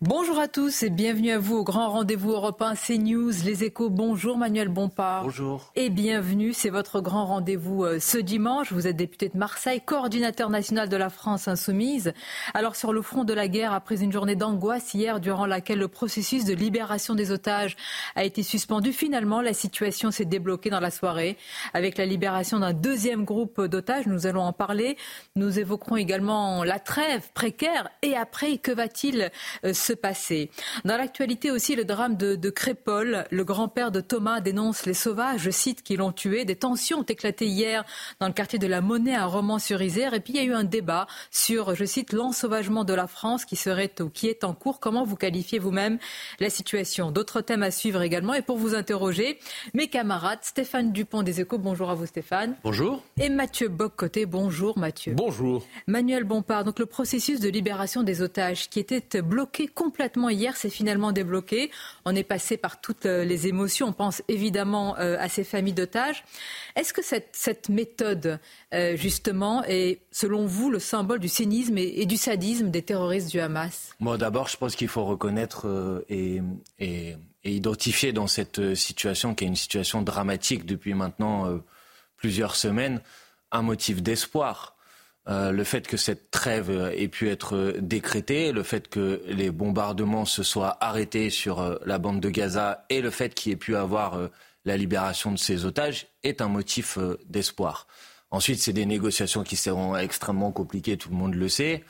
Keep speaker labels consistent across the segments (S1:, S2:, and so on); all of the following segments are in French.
S1: Bonjour à tous et bienvenue à vous au grand rendez-vous européen CNews, les échos. Bonjour Manuel Bompard.
S2: Bonjour.
S1: Et bienvenue, c'est votre grand rendez-vous euh, ce dimanche. Vous êtes député de Marseille, coordinateur national de la France insoumise. Alors sur le front de la guerre, après une journée d'angoisse hier durant laquelle le processus de libération des otages a été suspendu, finalement la situation s'est débloquée dans la soirée avec la libération d'un deuxième groupe d'otages. Nous allons en parler. Nous évoquerons également la trêve précaire et après, que va-t-il euh, se passer. Dans l'actualité aussi, le drame de, de Crépol. Le grand-père de Thomas dénonce les sauvages, je cite, qui l'ont tué. Des tensions ont éclaté hier dans le quartier de la Monnaie à Romans-sur-Isère. Et puis il y a eu un débat sur, je cite, l'ensauvagement de la France qui serait ou qui est en cours. Comment vous qualifiez vous-même la situation? D'autres thèmes à suivre également. Et pour vous interroger, mes camarades, Stéphane Dupont des Échos. Bonjour à vous Stéphane.
S2: Bonjour.
S1: Et Mathieu Boccoté. Bonjour Mathieu.
S2: Bonjour.
S1: Manuel Bompard, donc le processus de libération des otages qui était bloqué complètement hier, c'est finalement débloqué. On est passé par toutes euh, les émotions. On pense évidemment euh, à ces familles d'otages. Est-ce que cette, méthode, euh, justement, est, selon vous, le symbole du cynisme et, du sadisme des terroristes du Hamas?
S2: Moi, d'abord, je pense qu'il faut reconnaître et, et, identifier dans cette situation, qui est une situation dramatique depuis maintenant plusieurs semaines, un motif d'espoir. Euh, le fait que cette trêve ait pu être décrétée, le fait que les bombardements se soient arrêtés sur euh, la bande de Gaza et le fait qu'il ait pu avoir euh, la libération de ces otages est un motif euh, d'espoir. Ensuite, c'est des négociations qui seront extrêmement compliquées, tout le monde le sait.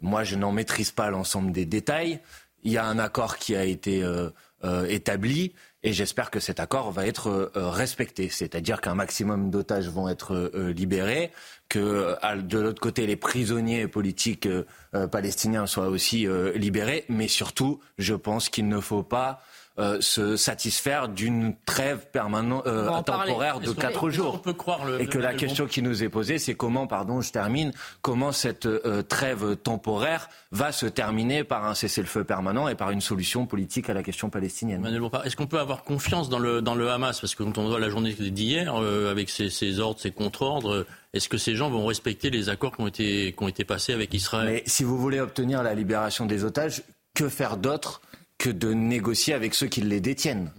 S2: Moi, je n'en maîtrise pas l'ensemble des détails. Il y a un accord qui a été euh, euh, établi et j'espère que cet accord va être euh, respecté. C'est-à-dire qu'un maximum d'otages vont être euh, libérés, que à, de l'autre côté, les prisonniers politiques euh, palestiniens soient aussi libérés, mais surtout, je pense qu'il ne faut pas euh, se satisfaire d'une trêve permanente euh, temporaire de quatre jours.
S3: On peut croire le,
S2: et que la question
S3: bon...
S2: qui nous est posée, c'est comment, pardon, je termine, comment cette euh, trêve temporaire va se terminer par un cessez-le-feu permanent et par une solution politique à la question palestinienne?
S3: Est-ce qu'on peut avoir confiance dans le, dans le Hamas? Parce que quand on voit la journée d'hier, avec ses, ses, ordres, ses contre-ordres, est-ce que ces gens vont respecter les accords qui ont été, qui ont été passés avec Israël?
S2: Mais si vous voulez obtenir la libération des otages, que faire d'autre que de négocier avec ceux qui les détiennent.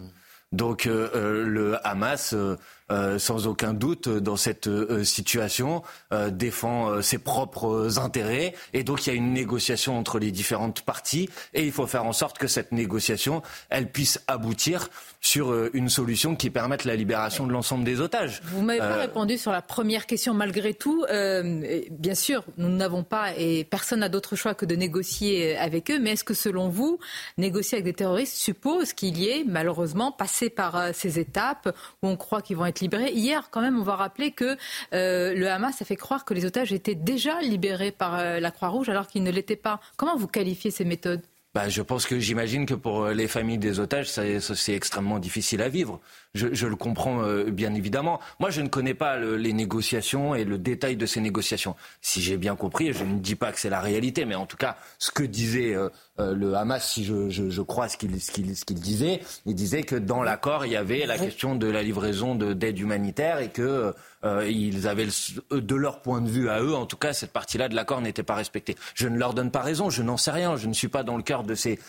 S2: Donc euh, euh, le Hamas, euh, euh, sans aucun doute, dans cette euh, situation, euh, défend ses propres intérêts. Et donc il y a une négociation entre les différentes parties. Et il faut faire en sorte que cette négociation, elle puisse aboutir sur une solution qui permette la libération de l'ensemble des otages.
S1: Vous m'avez pas répondu sur la première question malgré tout. bien sûr, nous n'avons pas et personne n'a d'autre choix que de négocier avec eux. Mais est-ce que selon vous, négocier avec des terroristes suppose qu'il y ait malheureusement passé par ces étapes où on croit qu'ils vont être libérés. Hier, quand même, on va rappeler que euh, le Hamas a fait croire que les otages étaient déjà libérés par euh, la Croix-Rouge alors qu'ils ne l'étaient pas. Comment vous qualifiez ces méthodes?
S2: Bah, je pense que j'imagine que pour les familles des otages, c'est extrêmement difficile à vivre. Je, le comprends euh, bien évidemment. Moi, je ne connais pas le, les négociations et le détail de ces négociations. Si j'ai bien compris, je ne dis pas que c'est la réalité, mais en tout cas, ce que disait euh, euh, le Hamas, si je, crois ce qu'il disait, il disait que dans l'accord, il y avait la question de la livraison d'aide humanitaire et que ils avaient, de leur point de vue à eux, en tout cas, cette partie-là de l'accord n'était pas respectée. Je ne leur donne pas raison, je n'en sais rien, je ne suis pas dans le cœur de ces,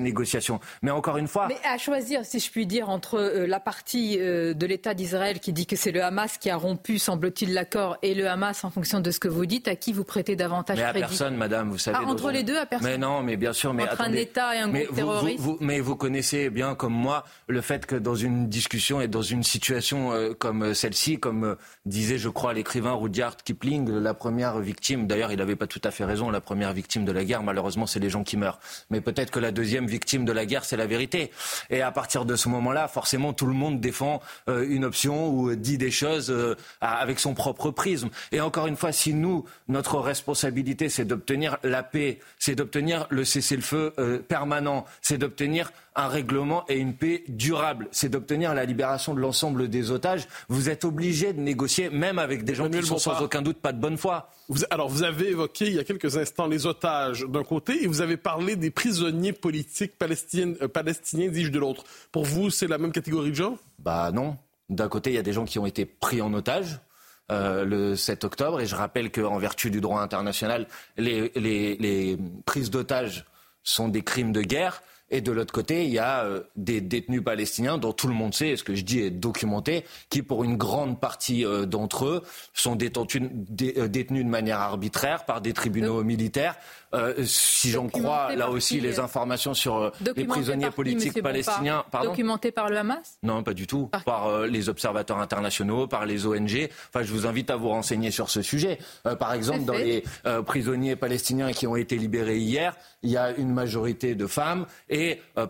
S2: négociations. Mais encore une fois.
S1: À choisir, si je puis dire, entre la partie euh, de l'État d'Israël qui dit que c'est le Hamas qui a rompu, semble-t-il, l'accord, et le Hamas, en fonction de ce que vous dites, à qui vous prêtez davantage
S2: mais à
S1: crédit
S2: personne, madame, vous savez.
S1: Ah, entre les deux, à personne.
S2: Mais non, mais bien sûr mais
S1: entre un État et un groupe terroriste.
S2: mais vous connaissez bien comme moi le fait que dans une discussion et dans une situation euh, comme celle-ci, comme euh, disait, je crois, l'écrivain Rudyard Kipling, la première victime, d'ailleurs, il n'avait pas tout à fait raison, la première victime de la guerre, malheureusement, c'est les gens qui meurent. Mais peut-être que la deuxième victime de la guerre, c'est la vérité. Et à partir de ce moment-là, forcément, tout le monde défend euh, une option ou dit des choses avec son propre prisme. Et encore une fois, si nous, notre responsabilité, c'est d'obtenir la paix, c'est d'obtenir le cessez-le-feu euh, permanent, c'est d'obtenir un règlement et une paix durable, c'est d'obtenir la libération de l'ensemble des otages. Vous êtes obligé de négocier, même avec des gens qui sont sans aucun doute pas de bonne foi.
S4: alors, vous avez évoqué il y a quelques instants les otages d'un côté et vous avez parlé des prisonniers politiques palestiniens, euh, palestiniens dis-je, de l'autre. Pour vous, c'est la même catégorie de gens?
S2: Bah non. D'un côté, il y a des gens qui ont été pris en otage, euh, le 7 octobre. Et je rappelle qu'en vertu du droit international, les, les, les prises d'otages sont des crimes de guerre. Et de l'autre côté, il y a euh, des détenus palestiniens dont tout le monde sait, et ce que je dis est documenté, qui pour une grande partie euh, d'entre eux sont détenus, détenus de manière arbitraire par des tribunaux militaires euh, si j'en crois là aussi les informations sur euh, les prisonniers politiques palestiniens.
S1: Pardon documentés par le Hamas
S2: Non, pas du tout. Par, euh, les observateurs internationaux, par les ONG. Enfin, je vous invite à vous renseigner sur ce sujet. par exemple, dans les prisonniers palestiniens qui ont été libérés hier, il y a une majorité de femmes. Et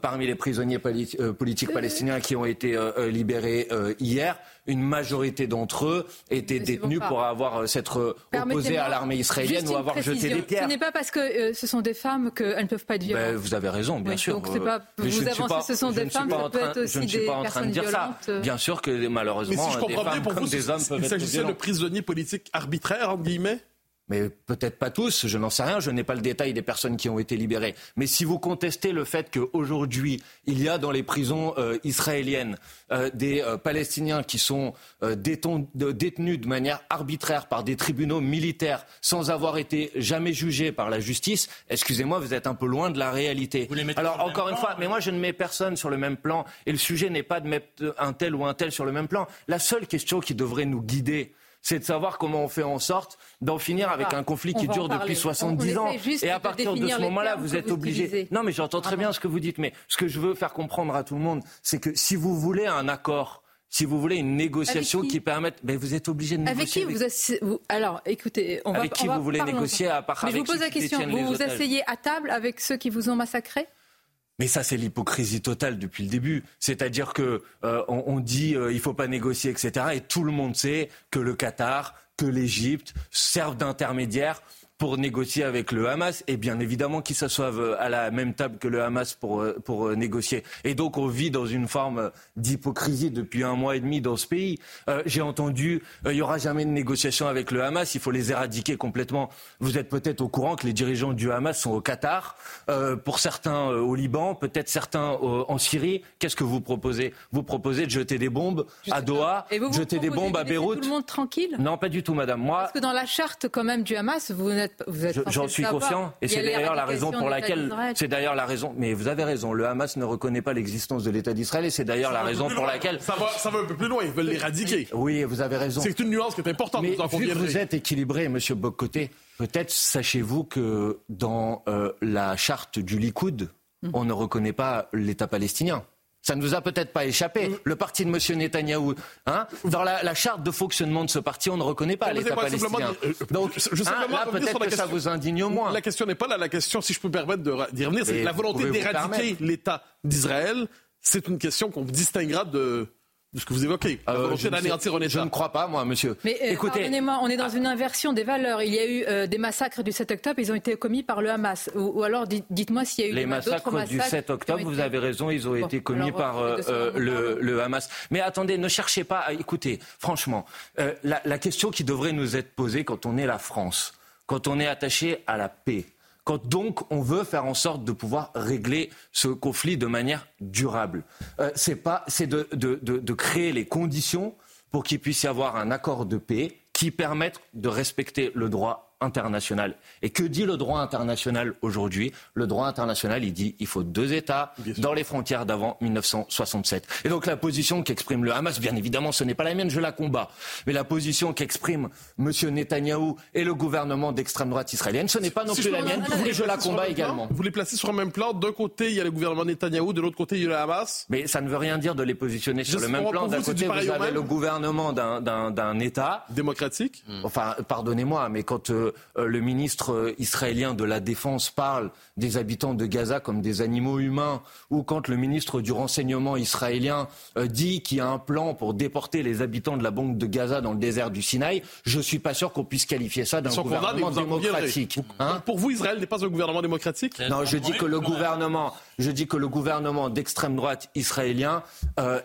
S2: parmi les prisonniers politiques palestiniens qui ont été libérés hier, une majorité d'entre eux étaient détenus pour avoir s'être opposés à l'armée israélienne ou avoir jeté des pierres.
S1: Ce n'est pas parce que euh, ce sont des femmes qu'elles ne peuvent pas être ben, violentes.
S2: vous avez raison, bien sûr.
S1: Donc pas, vous avancez, ce sont des femmes, ça peut être aussi des personnes violentes.
S2: Bien sûr que malheureusement,
S4: Mais si je
S2: des femmes
S4: pour
S2: comme
S4: vous,
S2: des hommes peuvent être
S4: Il s'agissait de prisonniers politiques arbitraires, entre guillemets
S2: mais peut-être pas tous, je n'en sais rien, je n'ai pas le détail des personnes qui ont été libérées. Mais si vous contestez le fait qu'aujourd'hui, il y a dans les prisons euh, israéliennes euh, des euh, Palestiniens qui sont détenus de manière arbitraire par des tribunaux militaires sans avoir été jamais jugés par la justice, excusez-moi, vous êtes un peu loin de la réalité. Alors encore une fois, mais moi je ne mets personne sur le même plan et le sujet n'est pas de mettre un tel ou un tel sur le même plan. La seule question qui devrait nous guider, c'est de savoir comment on fait en sorte d'en finir avec un conflit qui dure depuis 70 ans. Et à partir de ce moment-là, vous êtes obligé. Non, mais j'entends très bien ce que vous dites, mais ce que je veux faire comprendre à tout le monde, c'est que si vous voulez un accord, si vous voulez une négociation qui? permette, ben vous êtes obligé de négocier.
S1: Avec qui vous, Alors, écoutez, on
S2: va. Avec qui vous voulez négocier à part
S1: Mais
S2: je
S1: vous pose la question. Vous vous asseyez à table avec ceux qui vous ont massacré
S2: mais ça, c'est l'hypocrisie totale depuis le début. C'est-à-dire que euh, on, on, dit euh, il faut pas négocier, etc. Et tout le monde sait que le Qatar, que l'Égypte servent d'intermédiaire pour négocier avec le Hamas et bien évidemment qu'ils s'assoivent à la même table que le Hamas pour, euh, pour euh, négocier. Et donc on vit dans une forme d'hypocrisie depuis un mois et demi dans ce pays. Euh, J'ai entendu, il n'y aura jamais de négociation avec le Hamas, il faut les éradiquer complètement. Vous êtes peut-être au courant que les dirigeants du Hamas sont au Qatar, euh, pour certains au Liban, peut-être certains en Syrie. Qu'est-ce que vous proposez? Vous proposez de jeter des bombes à Doha,
S1: de
S2: jeter des bombes à Beyrouth?
S1: tout le monde tranquille?
S2: Non, pas du tout, madame. Moi,
S1: Parce que dans la charte quand même du Hamas, vous n'êtes
S2: J'en suis conscient, et c'est d'ailleurs la raison pour laquelle, c'est d'ailleurs la raison. Mais vous avez raison, le Hamas ne reconnaît pas l'existence de l'État d'Israël, et c'est d'ailleurs la raison pour laquelle.
S4: Ça va, ça va un peu plus loin. Ils veulent l'éradiquer.
S2: Oui, vous avez raison.
S4: C'est une nuance qui est importante.
S2: Mais vous, vu que vous êtes équilibré, Monsieur Boccoté, peut-être sachez-vous que dans euh, la charte du Likoud, hum. on ne reconnaît pas l'État palestinien. Ça ne vous a peut-être pas échappé. Le parti de M. Netanyahou, hein, dans la, charte de fonctionnement de ce parti, on ne reconnaît pas l'État palestinien. Euh, Donc, je hein, là, peut-être que ça vous indigne au moins.
S4: La question n'est pas là. La question, si je peux me permettre d'y revenir, c'est la volonté d'éradiquer l'État d'Israël. C'est une question qu'on distinguera de de ce que vous évoquez, la euh,
S2: Je ne crois pas, moi, monsieur.
S1: Mais euh, pardonnez-moi, on est dans une inversion des valeurs. Il y a eu euh, des massacres du 7 octobre, ils ont été commis par le Hamas. Ou, alors, dites-moi s'il y a eu
S2: les massacres, massacres du 7 octobre. Vous avez raison, ils ont été commis par le, Hamas. Mais attendez, ne cherchez pas. À... Écoutez, franchement, la, la question qui devrait nous être posée quand on est la France, quand on est attaché à la paix quand donc on veut faire en sorte de pouvoir régler ce conflit de manière durable. Euh, c'est pas, de, créer les conditions pour qu'il puisse y avoir un accord de paix qui permette de respecter le droit international. Et que dit le droit international aujourd'hui? Le droit international, il dit il faut deux États dans les frontières d'avant 1967. Et donc la position qu'exprime le Hamas, bien évidemment, ce n'est pas la mienne, je la combats. Mais la position qu'exprime M. Netanyahou et le gouvernement d'extrême droite israélienne, ce n'est pas non plus la mienne, et je la combats également.
S4: Vous les placez sur un même plan. D'un côté, il y a le gouvernement Netanyahou, de l'autre côté, il y a le Hamas.
S2: Mais ça ne veut rien dire de les positionner sur le même plan. D'un côté, vous avez le gouvernement d'un État
S4: démocratique.
S2: Enfin, pardonnez-moi, mais quand euh, euh, le ministre euh, israélien de la Défense parle des habitants de Gaza comme des animaux humains, ou quand le ministre du renseignement israélien dit qu'il y a un plan pour déporter les habitants de la banque de Gaza dans le désert du Sinaï, je suis pas sûr qu'on puisse qualifier ça d'un gouvernement démocratique.
S4: Hein pour vous, Israël n'est pas un gouvernement démocratique?
S2: Non, je dis que le gouvernement, je dis que le gouvernement d'extrême droite israélien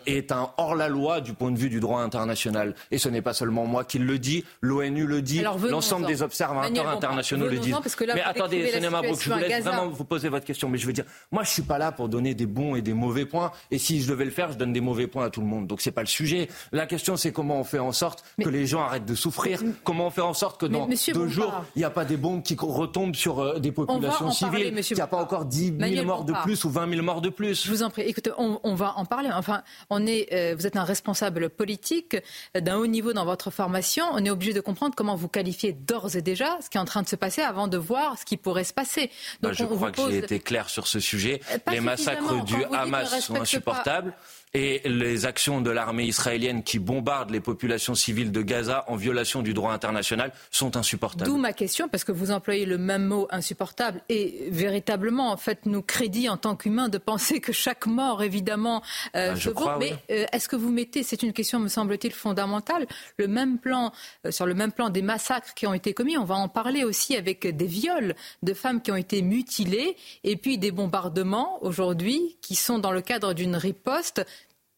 S2: est un hors-la-loi du point de vue du droit international. Et ce n'est pas seulement moi qui le dis, l'ONU le dit, l'ensemble des observateurs internationaux le disent. mais attendez, Sonia je voulais vraiment vous poser votre question. Mais je veux dire, moi, je suis pas là pour donner des bons et des mauvais points. Et si je devais le faire, je donne des mauvais points à tout le monde. Donc c'est pas le sujet. La question, c'est comment on fait en sorte que les gens arrêtent de souffrir. Comment on fait en sorte que dans deux jours, il n'y a pas des bombes qui retombent sur euh, des populations civiles, qu'il n'y a pas encore 10 000 morts de plus ou 20 000 morts de plus.
S1: Je vous en prie. Écoutez, on, va en parler. Enfin, on est, euh, vous êtes un responsable politique d'un haut niveau dans votre formation. On est obligé de comprendre comment vous qualifiez d'ores et déjà ce qui est en train de se passer avant de voir ce qui pourrait se passer.
S2: Donc, je crois que j'ai été clair sur ce sujet. Euh, Les massacres du Hamas sont insupportables et les actions de l'armée israélienne qui bombarde les populations civiles de Gaza en violation du droit international sont insupportables.
S1: D'où ma question, parce que vous employez le même mot insupportable et véritablement, en fait, nous crédit en tant qu'humains de penser que chaque mort, évidemment, euh,
S2: ah, je crois,
S1: Mais euh, est-ce que vous mettez, c'est une question, me semble-t-il, fondamentale, le même plan, euh, sur le même plan des massacres qui ont été commis, on va en parler aussi avec des viols de femmes qui ont été mutilées et puis des bombardements aujourd'hui qui sont dans le cadre d'une riposte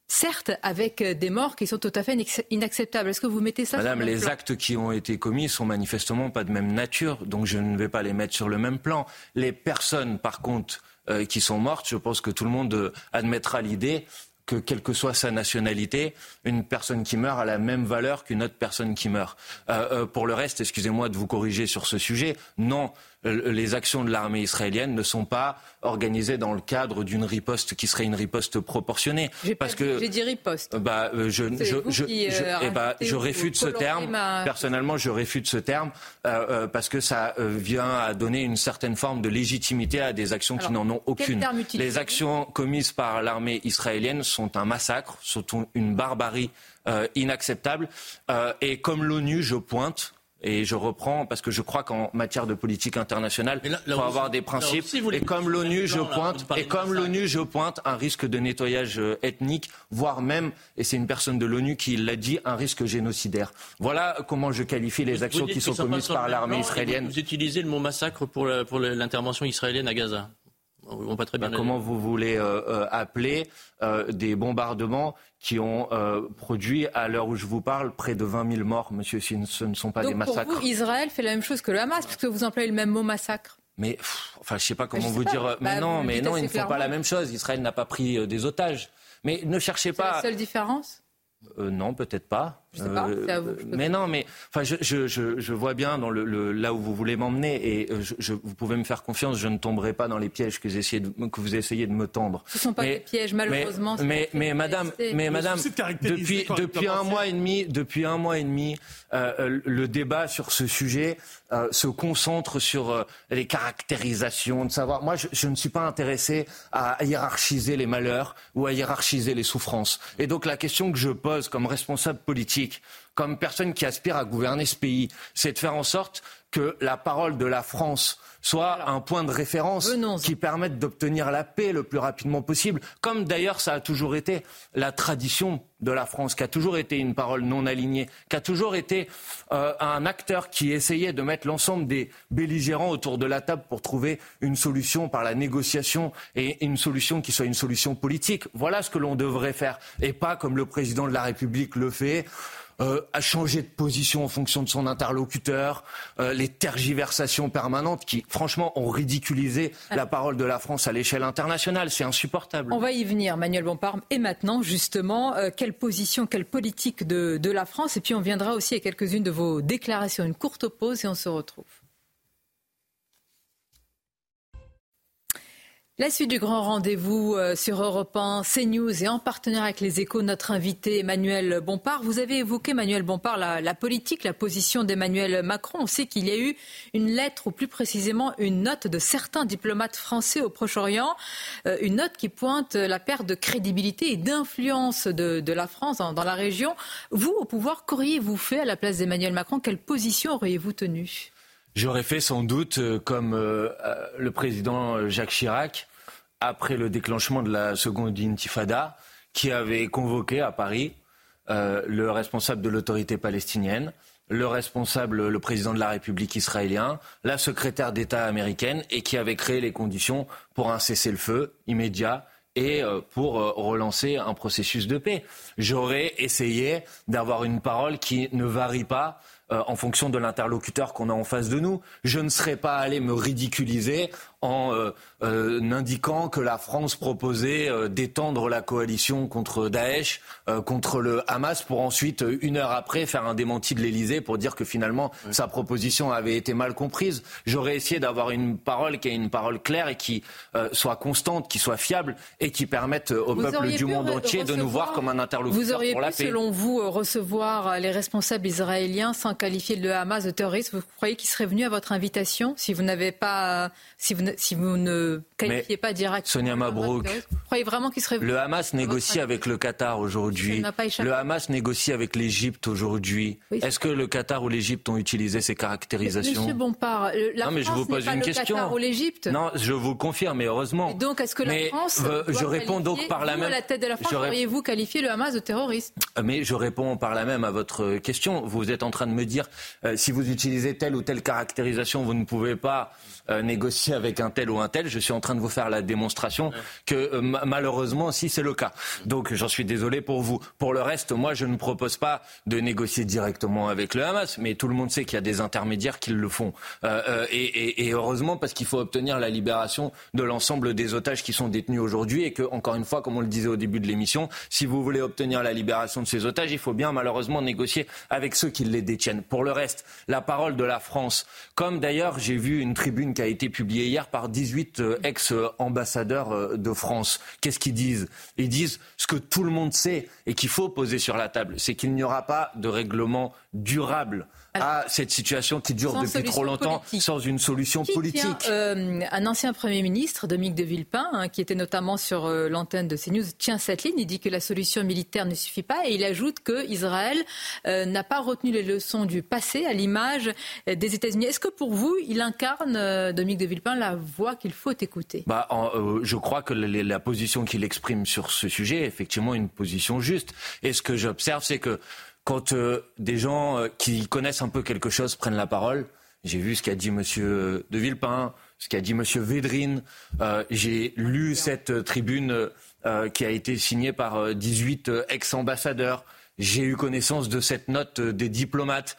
S1: certes avec euh, des morts qui sont tout à fait inacceptables. Est-ce que vous mettez ça
S2: Madame, les actes qui ont été commis sont manifestement pas de même nature, donc je ne vais pas les mettre sur le même plan. Les personnes, par contre, euh, qui sont mortes, je pense que tout le monde euh, admettra l'idée que quelle que soit sa nationalité, une personne qui meurt a la même valeur qu'une autre personne qui meurt. pour le reste, excusez-moi de vous corriger sur ce sujet, non, les actions de l'armée israélienne ne sont pas organisées dans le cadre d'une riposte qui serait une riposte proportionnée.
S1: Parce que j'ai dit riposte.
S2: Bah, euh, je, je, je, euh, eh bah, je réfute ce terme. Personnellement, je réfute ce terme parce que ça vient à donner une certaine forme de légitimité à des actions qui n'en ont aucune. Les actions commises par l'armée israélienne sont un massacre, sont une barbarie inacceptable. et comme l'ONU, je pointe et je reprends parce que je crois qu'en matière de politique internationale, il faut avoir des principes. et comme l'ONU, je pointe, et comme l'ONU, je pointe un risque de nettoyage euh, ethnique, voire même, et c'est une personne de l'ONU qui l'a dit, un risque génocidaire. Voilà comment je qualifie les actions qui sont commises par l'armée israélienne.
S3: Vous utilisez le mot massacre pour l'intervention israélienne à Gaza.
S2: Pas très bien bah, comment vous voulez euh, euh, appeler des bombardements qui ont euh, produit, à l'heure où je vous parle, près de 20 000 morts, monsieur, si ce ne sont pas des massacres.
S1: Pour vous, Israël fait la même chose que le Hamas, puisque vous employez le même mot massacre.
S2: Mais, enfin, je sais pas comment vous dire. Euh, mais bah, non, mais non, ils ne font pas la même chose. Israël n'a pas pris euh, des otages. Mais ne cherchez pas.
S1: C'est la seule différence
S2: Non, peut-être pas.
S1: Je sais pas,
S2: euh, mais non, mais enfin, je, je, je, je, vois bien dans le, le, là où vous voulez m'emmener et euh, je, vous pouvez me faire confiance, je ne tomberai pas dans les pièges que, de, que vous essayez de me tendre.
S1: Ce ne sont pas des pièges, malheureusement.
S2: Mais, mais, madame, mais madame, depuis, depuis un mois et demi, depuis un mois et demi, euh, le débat sur ce sujet euh, se concentre sur euh, les caractérisations, de savoir. Moi, je, je, ne suis pas intéressé à hiérarchiser les malheurs ou à hiérarchiser les souffrances. Et donc la question que je pose comme responsable politique comme personne qui aspire à gouverner ce pays, c'est de faire en sorte que la parole de la France soit un point de référence qui permette d'obtenir la paix le plus rapidement possible, comme d'ailleurs ça a toujours été la tradition de la France, qui a toujours été une parole non alignée, qui a toujours été euh, un acteur qui essayait de mettre l'ensemble des belligérants autour de la table pour trouver une solution par la négociation et une solution qui soit une solution politique. Voilà ce que l'on devrait faire, et pas comme le président de la République le fait euh, à changer de position en fonction de son interlocuteur, euh, les tergiversations permanentes qui, franchement, ont ridiculisé la parole de la France à l'échelle internationale. C'est insupportable.
S1: On va y venir, Manuel Bompard. Et maintenant, justement, euh, quelle position, quelle politique de, de la France? Et puis on viendra aussi à quelques-unes de vos déclarations. Une courte pause et on se retrouve. La suite du grand rendez-vous euh, sur Europe 1, CNews et en partenaire avec les échos, notre invité Emmanuel Bompard. Vous avez évoqué, Emmanuel Bompard, la, politique, la position d'Emmanuel Macron. On sait qu'il y a eu une lettre, ou plus précisément une note de certains diplomates français au Proche-Orient, euh, une note qui pointe la perte de crédibilité et d'influence de, la France dans, la région. Vous, au pouvoir, qu'auriez-vous fait à la place d'Emmanuel Macron? Quelle position auriez-vous tenue?
S2: J'aurais fait sans doute euh, comme euh, euh, le président Jacques Chirac, après le déclenchement de la seconde intifada, qui avait convoqué à Paris le responsable de l'autorité palestinienne, le responsable, le président de la République israélien, la secrétaire d'État américaine, et qui avait créé les conditions pour un cessez-le-feu immédiat et pour relancer un processus de paix. J'aurais essayé d'avoir une parole qui ne varie pas euh, en fonction de l'interlocuteur qu'on a en face de nous. Je ne serais pas allé me ridiculiser en euh, euh, indiquant que la France proposait euh, d'étendre la coalition contre Daesh, contre le Hamas, pour ensuite, une heure après, faire un démenti de l'Elysée pour dire que finalement sa proposition avait été mal comprise. J'aurais essayé d'avoir une parole qui est une parole claire et qui soit constante, qui soit fiable et qui permette au peuple du monde entier de nous voir comme un interlocuteur
S1: vous auriez
S2: pour la
S1: pu, Selon vous, recevoir les responsables israéliens sans qualifier le Hamas de terroriste, vous croyez qu'ils seraient venus à votre invitation si vous n'avez pas, si vous si vous ne qualifiez pas directement.
S2: Sonia Mabrouk.
S1: Vous croyez vraiment qu'il serait.
S2: Le Hamas négocie avec le Qatar aujourd'hui. Le Hamas négocie avec l'Égypte aujourd'hui. Est-ce que le Qatar ou l'Égypte ont utilisé ces caractérisations
S1: Monsieur Bompard, la non, mais France je vous pose pas une le question. Qatar ou l'Égypte.
S2: Non, je vous confirme, mais heureusement.
S1: donc, est-ce que la France.
S2: Euh, je réponds donc par la même.
S1: à la tête de la France, auriez-vous qualifié le Hamas de terroriste
S2: euh, Mais je réponds par la même à votre question. Vous êtes en train de me dire euh, si vous utilisez telle ou telle caractérisation, vous ne pouvez pas négocier avec un tel ou un tel. Je suis en train de vous faire la démonstration que euh, malheureusement, si c'est le cas. Donc j'en suis désolé pour vous. Pour le reste, moi, je ne propose pas de négocier directement avec le Hamas, mais tout le monde sait qu'il y a des intermédiaires qui le font. Euh, euh, et, et, heureusement, parce qu'il faut obtenir la libération de l'ensemble des otages qui sont détenus aujourd'hui et que, encore une fois, comme on le disait au début de l'émission, si vous voulez obtenir la libération de ces otages, il faut bien malheureusement négocier avec ceux qui les détiennent. Pour le reste, la parole de la France, comme d'ailleurs j'ai vu une tribune qui a été publiée hier par 18 euh, ex-ambassadeurs euh, de France. Qu'est-ce qu'ils disent? Ils disent ce que tout le monde sait et qu'il faut poser sur la table, c'est qu'il n'y aura pas de règlement durable à cette situation qui dure depuis trop longtemps sans une solution politique.
S1: Euh, un ancien Premier ministre, Dominique de Villepin, hein, qui était notamment sur euh, l'antenne de CNews, tient cette ligne. Il dit que la solution militaire ne suffit pas et il ajoute que Israël euh, n'a pas retenu les leçons du passé à l'image des États-Unis. Est-ce que pour vous, il incarne, Dominique de Villepin, la voix qu'il faut écouter?
S2: Bah, Je crois que la position qu'il exprime sur ce sujet est effectivement une position juste. Et ce que j'observe, c'est que quand euh, des gens euh, qui connaissent un peu quelque chose prennent la parole, j'ai vu ce qu'a dit Monsieur De Villepin, ce qu'a dit Monsieur Védrine, euh, j'ai lu cette tribune qui a été signée par 18 ex-ambassadeurs, j'ai eu connaissance de cette note des diplomates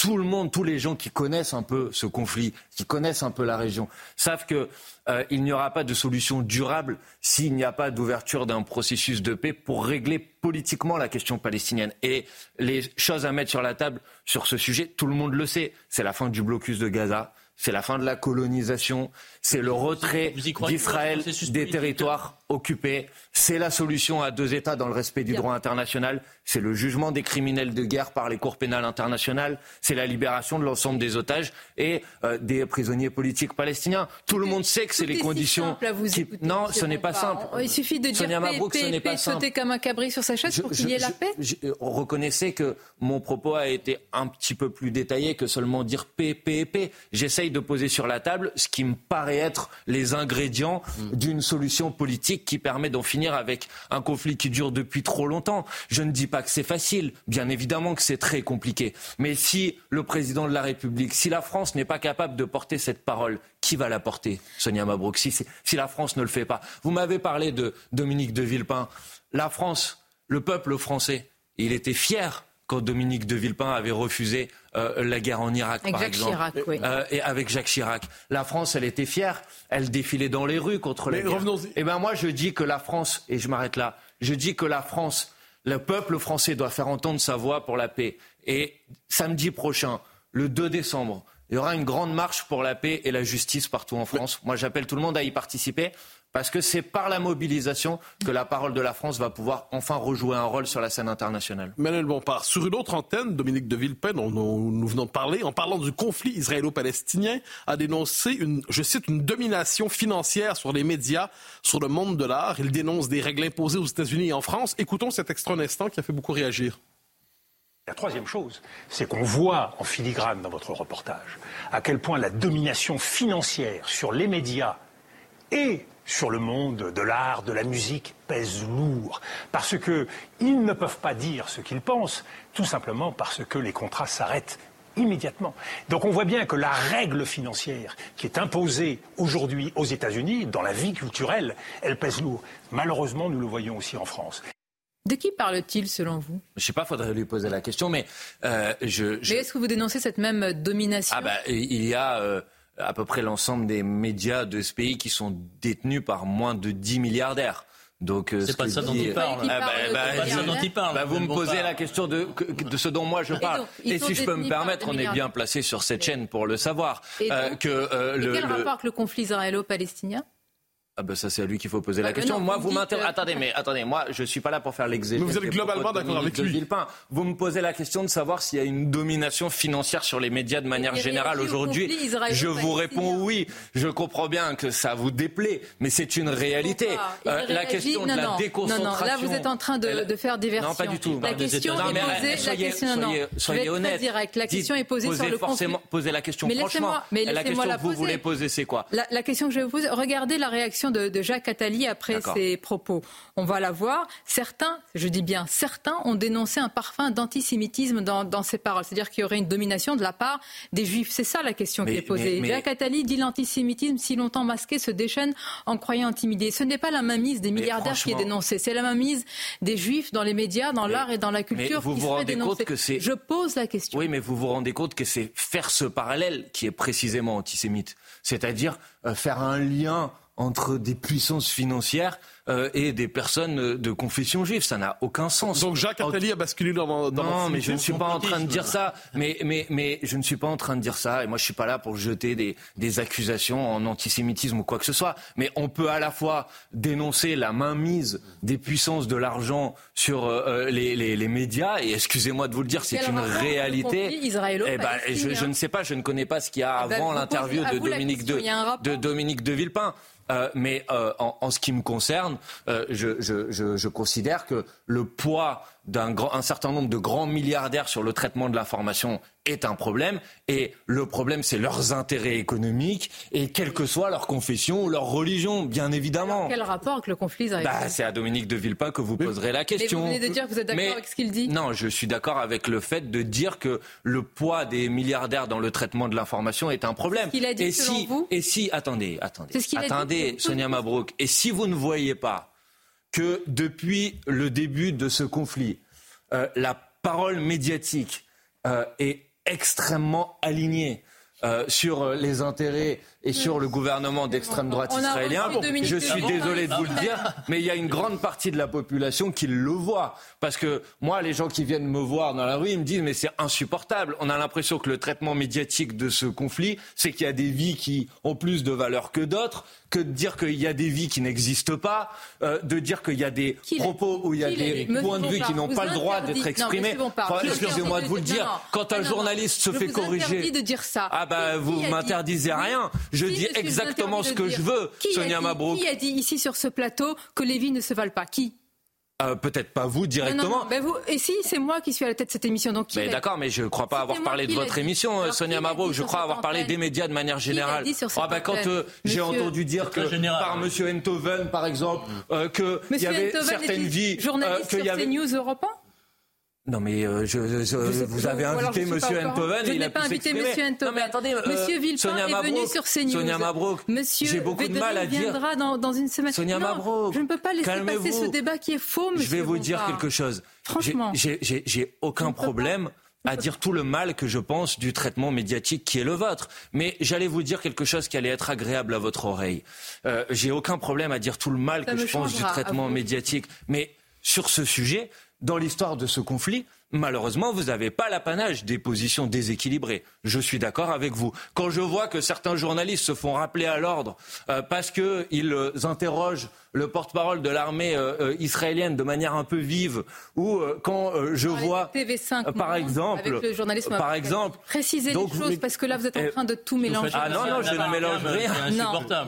S2: tout le monde, tous les gens qui connaissent un peu ce conflit, qui connaissent un peu la région, savent qu'il euh, n'y aura pas de solution durable s'il n'y a pas d'ouverture d'un processus de paix pour régler politiquement la question palestinienne. Et les choses à mettre sur la table sur ce sujet, tout le monde le sait, c'est la fin du blocus de Gaza, c'est la fin de la colonisation, c'est le retrait d'Israël des territoires occupés, c'est la solution à deux États dans le respect du droit international, c'est le jugement des criminels de guerre par les cours pénales internationales, c'est la libération de l'ensemble des otages et euh, des prisonniers politiques palestiniens. Tout le monde sait que c'est les conditions.
S1: qui...
S2: Non, ce n'est pas simple.
S1: Il suffit de dire Sonia Mabrouk, ce n'est pas sauter comme un cabri sur sa chaise pour qu'il y ait la paix.
S2: reconnaissez que mon propos a été un petit peu plus détaillé que seulement dire paix, paix, de poser sur la table ce qui me paraît être les ingrédients mm. d'une solution politique qui permet d'en finir avec un conflit qui dure depuis trop longtemps. Je ne dis pas que c'est facile, bien évidemment que c'est très compliqué. Mais si le président de la République, si la France n'est pas capable de porter cette parole, qui va la porter, Sonia Mabrouk, si, si la France ne le fait pas? Vous m'avez parlé de Dominique de Villepin. La France, le peuple français, il était fier quand Dominique de Villepin avait refusé euh, la guerre en Irak,
S1: avec
S2: par
S1: Jacques
S2: exemple.
S1: Chirac, oui.
S2: Euh, et avec Jacques Chirac. La France, elle était fière. Elle défilait dans les rues contre les. Eh ben moi, je dis que la France, et je m'arrête là, je dis que la France, le peuple français doit faire entendre sa voix pour la paix. Et samedi prochain, le 2 décembre, il y aura une grande marche pour la paix et la justice partout en France. Moi, j'appelle tout le monde à y participer parce que c'est par la mobilisation que la parole de la France va pouvoir enfin rejouer un rôle sur la scène internationale.
S4: Manuel Bompard, sur une autre antenne, Dominique de Villepin, dont nous venons de parler, en parlant du conflit israélo-palestinien, a dénoncé une, je cite, une domination financière sur les médias, sur le monde de l'art. Il dénonce des règles imposées aux États-Unis et en France. Écoutons cet extra instant qui a fait beaucoup réagir.
S5: La troisième chose, c'est qu'on voit en filigrane dans votre reportage à quel point la domination financière sur les médias et sur le monde de l'art, de la musique pèse lourd. Parce qu'ils ne peuvent pas dire ce qu'ils pensent, tout simplement parce que les contrats s'arrêtent immédiatement. Donc on voit bien que la règle financière qui est imposée aujourd'hui aux États-Unis, dans la vie culturelle, elle pèse lourd. Malheureusement, nous le voyons aussi en France.
S1: De qui parle-t-il selon vous?
S2: Je ne sais pas, faudrait lui poser la question, mais euh, je,
S1: Mais est-ce que vous dénoncez cette même domination?
S2: Ah bah, il y a euh, à peu près l'ensemble des médias de ce pays qui sont détenus par moins de 10 milliardaires.
S3: Donc, euh, c'est pas ça dont il parle.
S1: Ah, bah,
S3: ça dont il parle.
S2: Bah, vous me posez la question de, de ce dont moi je parle. Et, si je peux me permettre, on est bien placé sur cette chaîne pour le savoir.
S1: Euh, que, le, quel rapport avec le conflit israélo-palestinien?
S2: Ah ben ça c'est à lui qu'il faut poser la bah, question. moi vous m'interrogez. Attendez mais attendez moi je suis pas là pour faire l'exégèse.
S4: Vous êtes globalement d'accord avec lui.
S2: Villepin. Vous me posez la question de savoir s'il y a une domination financière sur les médias de manière générale aujourd'hui. Je vous réponds oui. Je comprends bien que ça vous déplaît, mais c'est une réalité.
S1: Euh, la question de la déconcentration. Là vous êtes en train de, de faire diversion.
S2: Non pas du tout.
S1: La question est posée.
S2: Soyez,
S1: la question,
S2: soyez, soyez honnête.
S1: Direct. La question est posée sur le
S2: forcément, Posez la question franchement.
S1: Mais
S2: la question que vous voulez poser c'est quoi
S1: La question que je vais vous poser. Regardez la réaction de Jacques Attali après ses propos. On va la voir. Certains, je dis bien certains, ont dénoncé un parfum d'antisémitisme dans, dans ces paroles. C'est-à-dire qu'il y aurait une domination de la part des juifs. C'est ça la question qui est posée. Jacques Attali dit l'antisémitisme, si longtemps masqué, se déchaîne en croyant intimider. Ce n'est pas la mainmise des milliardaires qui est dénoncée. C'est la mainmise des juifs dans les médias, dans l'art et dans la culture
S2: vous
S1: qui
S2: vous rendez compte que c'est.
S1: Je pose la question.
S2: Oui, mais vous vous rendez compte que c'est faire ce parallèle qui est précisément antisémite. C'est-à-dire euh, faire un lien entre des puissances financières euh, et des personnes de confession juive. Ça n'a aucun sens.
S4: Donc Jacques Attali a basculé dans, dans
S2: Non, mais je ne suis pas en train de dire ça. Mais, mais, mais je ne suis pas en train de dire ça. Et moi, je suis pas là pour jeter des, des accusations en antisémitisme ou quoi que ce soit. Mais on peut à la fois dénoncer la mainmise des puissances de l'argent sur euh, euh, les, les, les, médias. Et excusez-moi de vous le dire, c'est une réalité.
S1: Eh
S2: ben, je, je, ne sais pas. Je ne connais pas ce qu'il y a eh ben, avant l'interview de Dominique de, de Dominique de Villepin. Euh, mais euh, en, en, ce qui me concerne, je, je, considère que le poids d'un un certain nombre de grands milliardaires sur le traitement de l'information est un problème. Et le problème, c'est leurs intérêts économiques et quelle que soit leur confession ou leur religion, bien évidemment.
S1: quel rapport avec le conflit
S2: bah, C'est à Dominique de Villepin que vous poserez la question.
S1: Mais vous venez de dire que vous êtes d'accord avec ce qu'il dit
S2: Non, je suis d'accord avec le fait de dire que le poids des milliardaires dans le traitement de l'information est un problème.
S1: Il a dit
S2: et
S1: selon
S2: si,
S1: vous
S2: et si, attendez, attendez, attendez, Sonia Mabrouk, et si vous ne voyez pas que depuis le début de ce conflit, euh, la parole médiatique euh, est extrêmement alignée euh, sur les intérêts et sur le gouvernement d'extrême droite israélien. je suis désolé de vous le dire, mais il y a une grande partie de la population qui le voit. Parce que moi, les gens qui viennent me voir dans la rue, ils me disent mais c'est insupportable. On a l'impression que le traitement médiatique de ce conflit, c'est qu'il y a des vies qui ont plus de valeur que d'autres, que de dire qu'il y a des vies qui n'existent pas, euh, de dire qu'il y a des propos où il y a des points de vue qui n'ont pas le droit d'être exprimés. Excusez-moi de vous le dire. Quand un journaliste se fait corriger,
S1: de dire ça.
S2: Ah bah vous m'interdisez rien. Je dis exactement ce que je veux, Sonia Mabrouk.
S1: Qui a dit ici sur ce plateau que les vies ne se valent pas? Qui?
S2: Euh, Peut-être pas vous directement.
S1: Ben vous, et si, c'est moi qui suis à la tête de cette émission. Donc
S2: d'accord, mais je ne crois pas avoir parlé de votre émission, Sonia Mabrouk. Je crois avoir parlé des médias de manière générale.
S1: Ah
S2: ben, quand euh, j'ai entendu dire que par Monsieur Enthoven, par exemple, euh, qu'il y avait certaines vies,
S1: journaliste sur CNews Europe 1
S2: non mais euh, je, je, vous avez invité Monsieur Enthoven.
S1: Je n'ai pas invité Monsieur Enthoven. Mais attendez, euh, Monsieur Villepin est venu sur CNews.
S2: Sonia Mabrouk.
S1: Monsieur
S2: j'ai beaucoup de mal à dire.
S1: viendra dans, dans une semaine.
S2: Sonia
S1: non,
S2: Mabrouk.
S1: Je ne peux pas laisser passer ce débat qui est faux. Monsieur
S2: je vais vous dire quelque chose.
S1: Franchement,
S2: j'ai aucun problème à dire tout le mal que je pense du traitement médiatique qui est le vôtre. Mais j'allais vous dire quelque chose qui allait être agréable à votre oreille. Euh, j'ai aucun problème à dire tout le mal que je pense du traitement médiatique. Mais sur ce sujet, dans l'histoire de ce conflit, malheureusement, vous n'avez pas l'apanage des positions déséquilibrées. Je suis d'accord avec vous. Quand je vois que certains journalistes se font rappeler à l'ordre euh, parce qu'ils interrogent le porte-parole de l'armée euh, euh, israélienne de manière un peu vive, ou euh, quand je vois,
S1: TV5
S2: par exemple,
S1: avec le journalisme
S2: par exemple,
S1: précisez les choses parce que là vous êtes en train de tout mélanger.
S2: Ah non non, je ne mélange rien.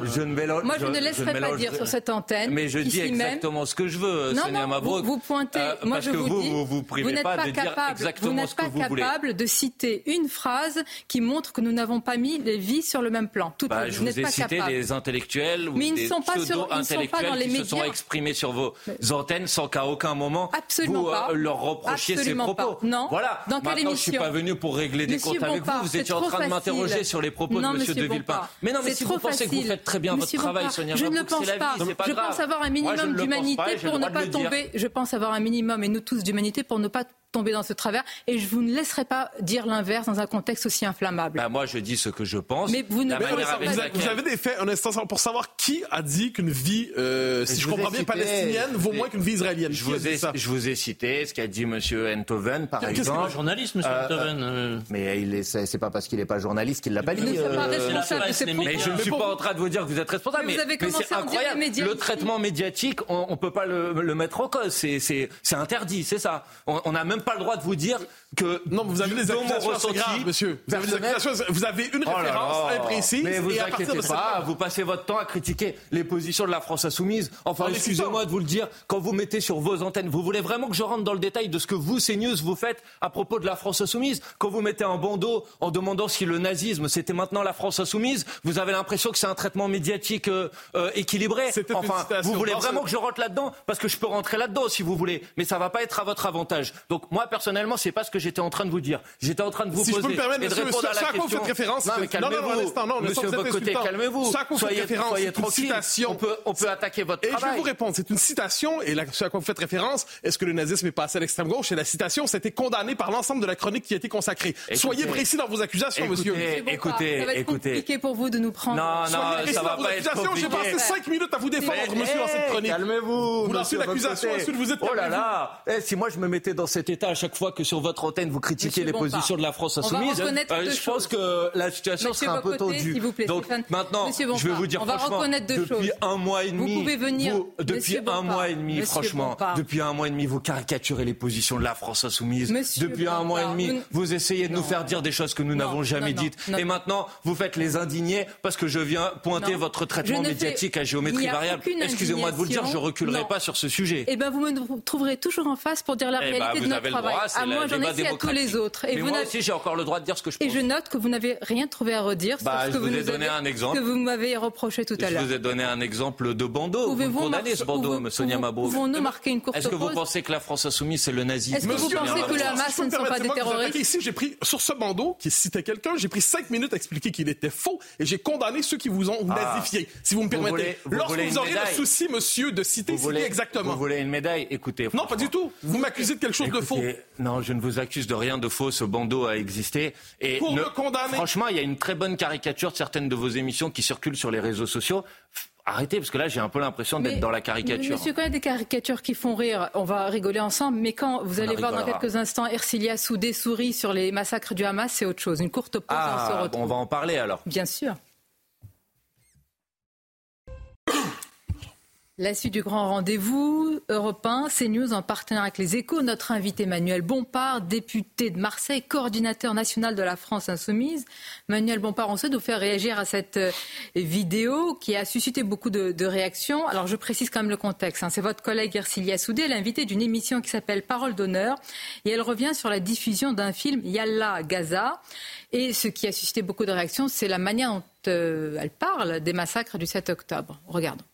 S1: Je ne mélange. Moi je ne laisserai pas dire sur cette antenne.
S2: Mais je dis exactement ce que je veux, Sonia Mabrouk.
S1: Vous, pointez. moi je vous, dis,
S2: vous, vous, vous n'êtes pas, pas capable,
S1: vous n'êtes pas capable de citer une phrase qui montre que nous n'avons pas mis les vies sur le même plan.
S2: Tout bah, je vous ai cité des intellectuels ou des pseudo-intellectuels qui se sont exprimés sur vos antennes sans qu'à aucun moment vous euh, leur reprochiez ces propos.
S1: Non.
S2: Voilà.
S1: Dans quelle
S2: Maintenant, je suis pas venu pour régler des comptes avec vous. Vous étiez en train de m'interroger sur les propos de Monsieur de Villepin. Mais non, mais si vous pensez que vous faites très bien votre travail, Sonia
S1: je ne pense
S2: pas.
S1: Je pense avoir un minimum d'humanité pour ne pas tomber. Je pense avoir un minimum et nous tous d'humanité pour ne pas tomber dans ce travers et je vous ne laisserai pas dire l'inverse dans un contexte aussi inflammable.
S2: Bah moi, je dis ce que je pense.
S1: Mais vous ne
S4: vous, avez, des faits, un instant, pour savoir qui a dit qu'une vie, euh, si je, comprends bien, palestinienne vaut moins qu'une vie israélienne.
S2: Je vous, ai, je vous ai cité ce qu'a dit M. Enthoven, par exemple.
S3: C'est pas journaliste, M. Euh, Enthoven. Euh.
S2: Mais il c'est pas parce qu'il n'est pas journaliste qu'il l'a pas dit.
S1: Pas responsable
S2: Mais je ne suis pas en train de vous dire que vous êtes responsable. Mais, c'est incroyable. Le traitement médiatique, on ne peut pas le, mettre en cause. C'est interdit, c'est ça. On n'a même pas le droit de vous dire que
S4: non, vous avez des accusations graves, monsieur. Vous avez, vous avez une oh référence imprécise.
S2: Mais vous
S4: et
S2: inquiétez pas, vous passez votre temps à critiquer les positions de la France insoumise. Enfin, excusez-moi de vous le dire, quand vous mettez sur vos antennes, vous voulez vraiment que je rentre dans le détail de ce que vous, CNews, vous faites à propos de la France insoumise? Quand vous mettez un bandeau en demandant si le nazisme c'était maintenant la France insoumise, vous avez l'impression que c'est un traitement médiatique euh, euh, équilibré? Enfin, vous voulez vraiment que je rentre là-dedans? Parce que je peux rentrer là-dedans si vous voulez, mais ça va pas être à votre avantage. Donc moi, personnellement, c'est pas ce que j'étais en train de vous dire. J'étais en train de vous
S4: si
S2: poser
S4: je peux me permettre,
S2: et de répondre à la question.
S4: Vous faites référence.
S2: Non, mais calmez-vous. Non, non, monsieur Bocoté, calmez-vous.
S4: Soyez, soyez tranquille. Citation.
S2: On peut, on peut attaquer votre
S4: et
S2: travail.
S4: Et je vais vous répondre. C'est une citation. Et là, à quoi vous faites référence, est-ce que le nazisme est passé à l'extrême gauche? Et la citation, été condamné par l'ensemble de la chronique qui a été consacrée. soyez précis dans vos accusations, monsieur.
S2: Écoutez,
S1: ça va être
S2: écoutez.
S1: compliqué pour vous de nous prendre.
S2: Non, non, ça va pas être compliqué.
S4: J'ai passé 5 minutes à vous défendre, monsieur, dans cette chronique.
S2: Calmez-vous.
S4: Vous lancez l'accusation. Est-ce que vous êtes
S2: Oh là là. Eh, si moi je me mettais dans cet état à chaque fois que sur votre vous critiquez les positions de la France insoumise, euh, je pense que la situation serait un peu tendue. Donc maintenant, je vais vous dire franchement, depuis un mois et demi,
S1: vous pouvez venir,
S2: depuis un mois et demi, franchement, depuis un mois et demi, vous caricaturez les positions de la France insoumise. depuis un mois et demi, vous essayez de nous faire dire des choses que nous n'avons jamais dites. Et maintenant, vous faites les indignés parce que je viens pointer votre traitement médiatique à géométrie variable. Excusez-moi de vous le dire, je reculerai pas sur ce sujet.
S1: Eh bien, vous me trouverez toujours en face pour dire la réalité de notre travail. À moi, j'en ai à tous les autres.
S2: Et moi aussi, j'ai encore le droit de dire ce que je pense.
S1: Et je note que vous n'avez rien trouvé à redire
S2: bah,
S1: ce que
S2: vous,
S1: vous
S2: ai donné un exemple.
S1: que vous m'avez reproché tout à l'heure.
S2: Je vous ai donné un exemple de bandeau. Pouvez-vous condamner ce bandeau, Sonia Mabrouk
S1: Pouvons-nous marquer une courte
S2: Est-ce que vous pensez que la France insoumise, c'est le nazisme
S1: Est-ce que vous pensez que le Hamas ne sont pas des terroristes
S4: Ici, j'ai pris, sur ce bandeau, qui citait quelqu'un, j'ai pris cinq minutes à expliquer qu'il était faux et j'ai condamné ceux qui vous ont ah. nazifié, si vous me permettez. Lorsque vous aurez le souci, monsieur, de citer, exactement.
S2: Vous voulez une médaille? Écoutez.
S4: Non, pas du tout. Vous m'accusez de quelque chose de faux.
S2: Non, je ne vous accuse de rien de faux. Ce bandeau a existé. Et
S4: Pour me condamner.
S2: Franchement, il y a une très bonne caricature de certaines de vos émissions qui circulent sur les réseaux sociaux. Arrêtez, parce que là, j'ai un peu l'impression d'être dans la caricature.
S1: Monsieur, quand il y a des caricatures qui font rire, on va rigoler ensemble, mais quand vous allez voir dans quelques instants Ercilia sous des souris sur les massacres du Hamas, c'est autre chose. Une courte pause,
S2: ah,
S1: on se retrouve.
S2: on va en parler alors.
S1: Bien sûr. La suite du grand rendez-vous européen, CNews en partenariat avec les échos. Notre invité Manuel Bompard, député de Marseille, coordinateur national de la France Insoumise. Manuel Bompard, on souhaite vous faire réagir à cette euh, vidéo qui a suscité beaucoup de, réactions. Alors je précise quand même le contexte. Hein. C'est votre collègue Ercilia Soudé, l'invité d'une émission qui s'appelle Parole d'honneur. Et elle revient sur la diffusion d'un film Yalla Gaza. Et ce qui a suscité beaucoup de réactions, c'est la manière dont euh, elle parle des massacres du 7 octobre. Regardons.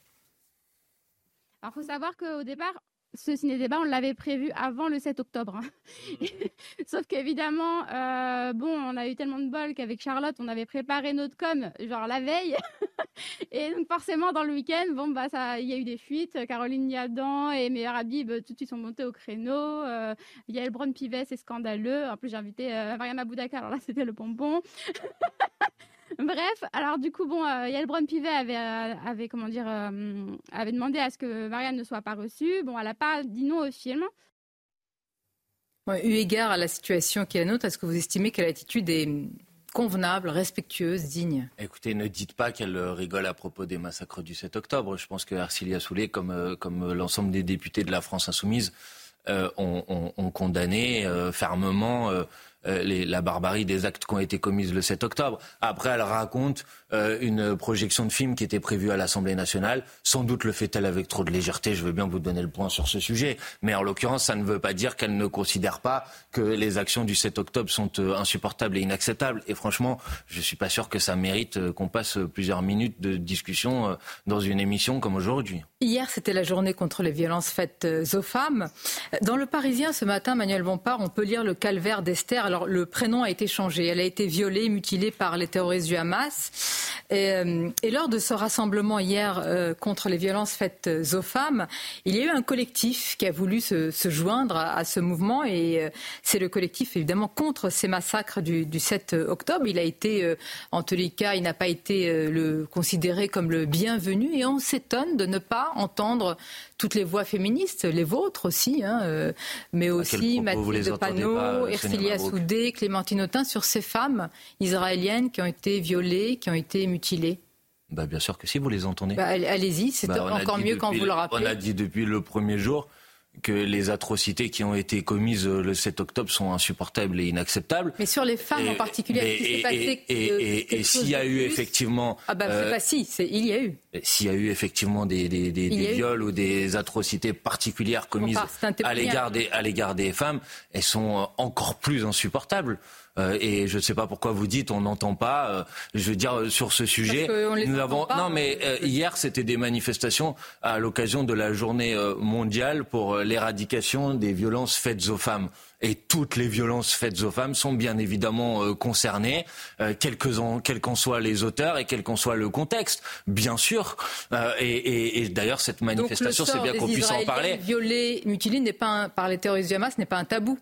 S6: Alors, faut savoir qu'au départ, ce ciné-débat, on l'avait prévu avant le 7 octobre. Hein. Sauf qu'évidemment, euh, bon, on a eu tellement de bol qu'avec Charlotte, on avait préparé notre com, genre la veille. et donc, forcément, dans le week-end, bon, bah, ça, il y a eu des fuites. Caroline Niadan et Meilleur Habib, tout de suite, sont montés au créneau. Euh, Yael Brown-Pivet, c'est scandaleux. En plus, j'ai invité euh, Mariam Aboudaka, alors là, c'était le bonbon. Bref, alors du coup, bon, euh, Yael Pivet avait, euh, avait, comment dire, euh, avait demandé à ce que Marianne ne soit pas reçue. Bon, elle n'a pas dit non au film.
S1: eu égard à la situation qui est la nôtre, est-ce que vous estimez que l'attitude est convenable, respectueuse, digne?
S2: Écoutez, ne dites pas qu'elle rigole à propos des massacres du 7 octobre. Je pense que Arcilia Soulet, comme, euh, comme l'ensemble des députés de la France insoumise, euh, ont, condamné euh, fermement la barbarie des actes qui ont été commis le 7 octobre. Après, elle raconte euh, une projection de film qui était prévue à l'Assemblée nationale. Sans doute le fait-elle avec trop de légèreté. Je veux bien vous donner le point sur ce sujet. Mais en l'occurrence, ça ne veut pas dire qu'elle ne considère pas que les actions du 7 octobre sont euh, insupportables et inacceptables. Et franchement, je ne suis pas sûr que ça mérite euh, qu'on passe plusieurs minutes de discussion dans une émission comme aujourd'hui.
S1: Hier, c'était la journée contre les violences faites aux femmes. Dans le Parisien, ce matin, Manuel Bompard, on peut lire le calvaire d'Esther. Alors, le prénom a été changé. Elle a été violée, mutilée par les terroristes du Hamas. Euh, et, lors de ce rassemblement hier euh, contre les violences faites aux femmes, il y a eu un collectif qui a voulu se, joindre à, ce mouvement et euh, c'est le collectif évidemment contre ces massacres du, 7 octobre. Il a été, en tous les cas, il n'a pas été le, considéré comme le bienvenu et on s'étonne de ne pas entendre toutes les voix féministes, les vôtres aussi, hein, mais aussi Mathilde Panot, Ercilia Soudé, Clémentine Autain, sur ces femmes israéliennes qui ont été violées, qui ont été mutilés
S2: bah, Bien sûr que si, vous les entendez.
S1: Bah, allez-y, c'est bah, encore mieux quand vous le rappelez.
S2: On a dit depuis le premier jour que les atrocités qui ont été commises euh, le 7 octobre sont insupportables et inacceptables.
S1: Mais sur les femmes en particulier,
S2: et, passé et, s'il y a eu effectivement...
S1: Ah bah euh, pas si, il y a eu.
S2: S'il y a eu effectivement des, des, des, viols ou des atrocités particulières commises à l'égard des, à l'égard des femmes, elles sont euh, encore plus insupportables. Euh, et je ne sais pas pourquoi vous dites on n'entend pas. Euh, je veux dire euh, sur ce sujet, nous avons non mais hier c'était des manifestations à l'occasion de la journée mondiale pour l'éradication des violences faites aux femmes. Et toutes les violences faites aux femmes sont bien évidemment concernées, quels qu'en soient les auteurs et quel qu'en soit le contexte, bien sûr. et, et, d'ailleurs, cette manifestation, c'est bien qu'on puisse en parler.
S1: Violé, mutilé n'est pas par les terroristes du Hamas n'est pas un tabou.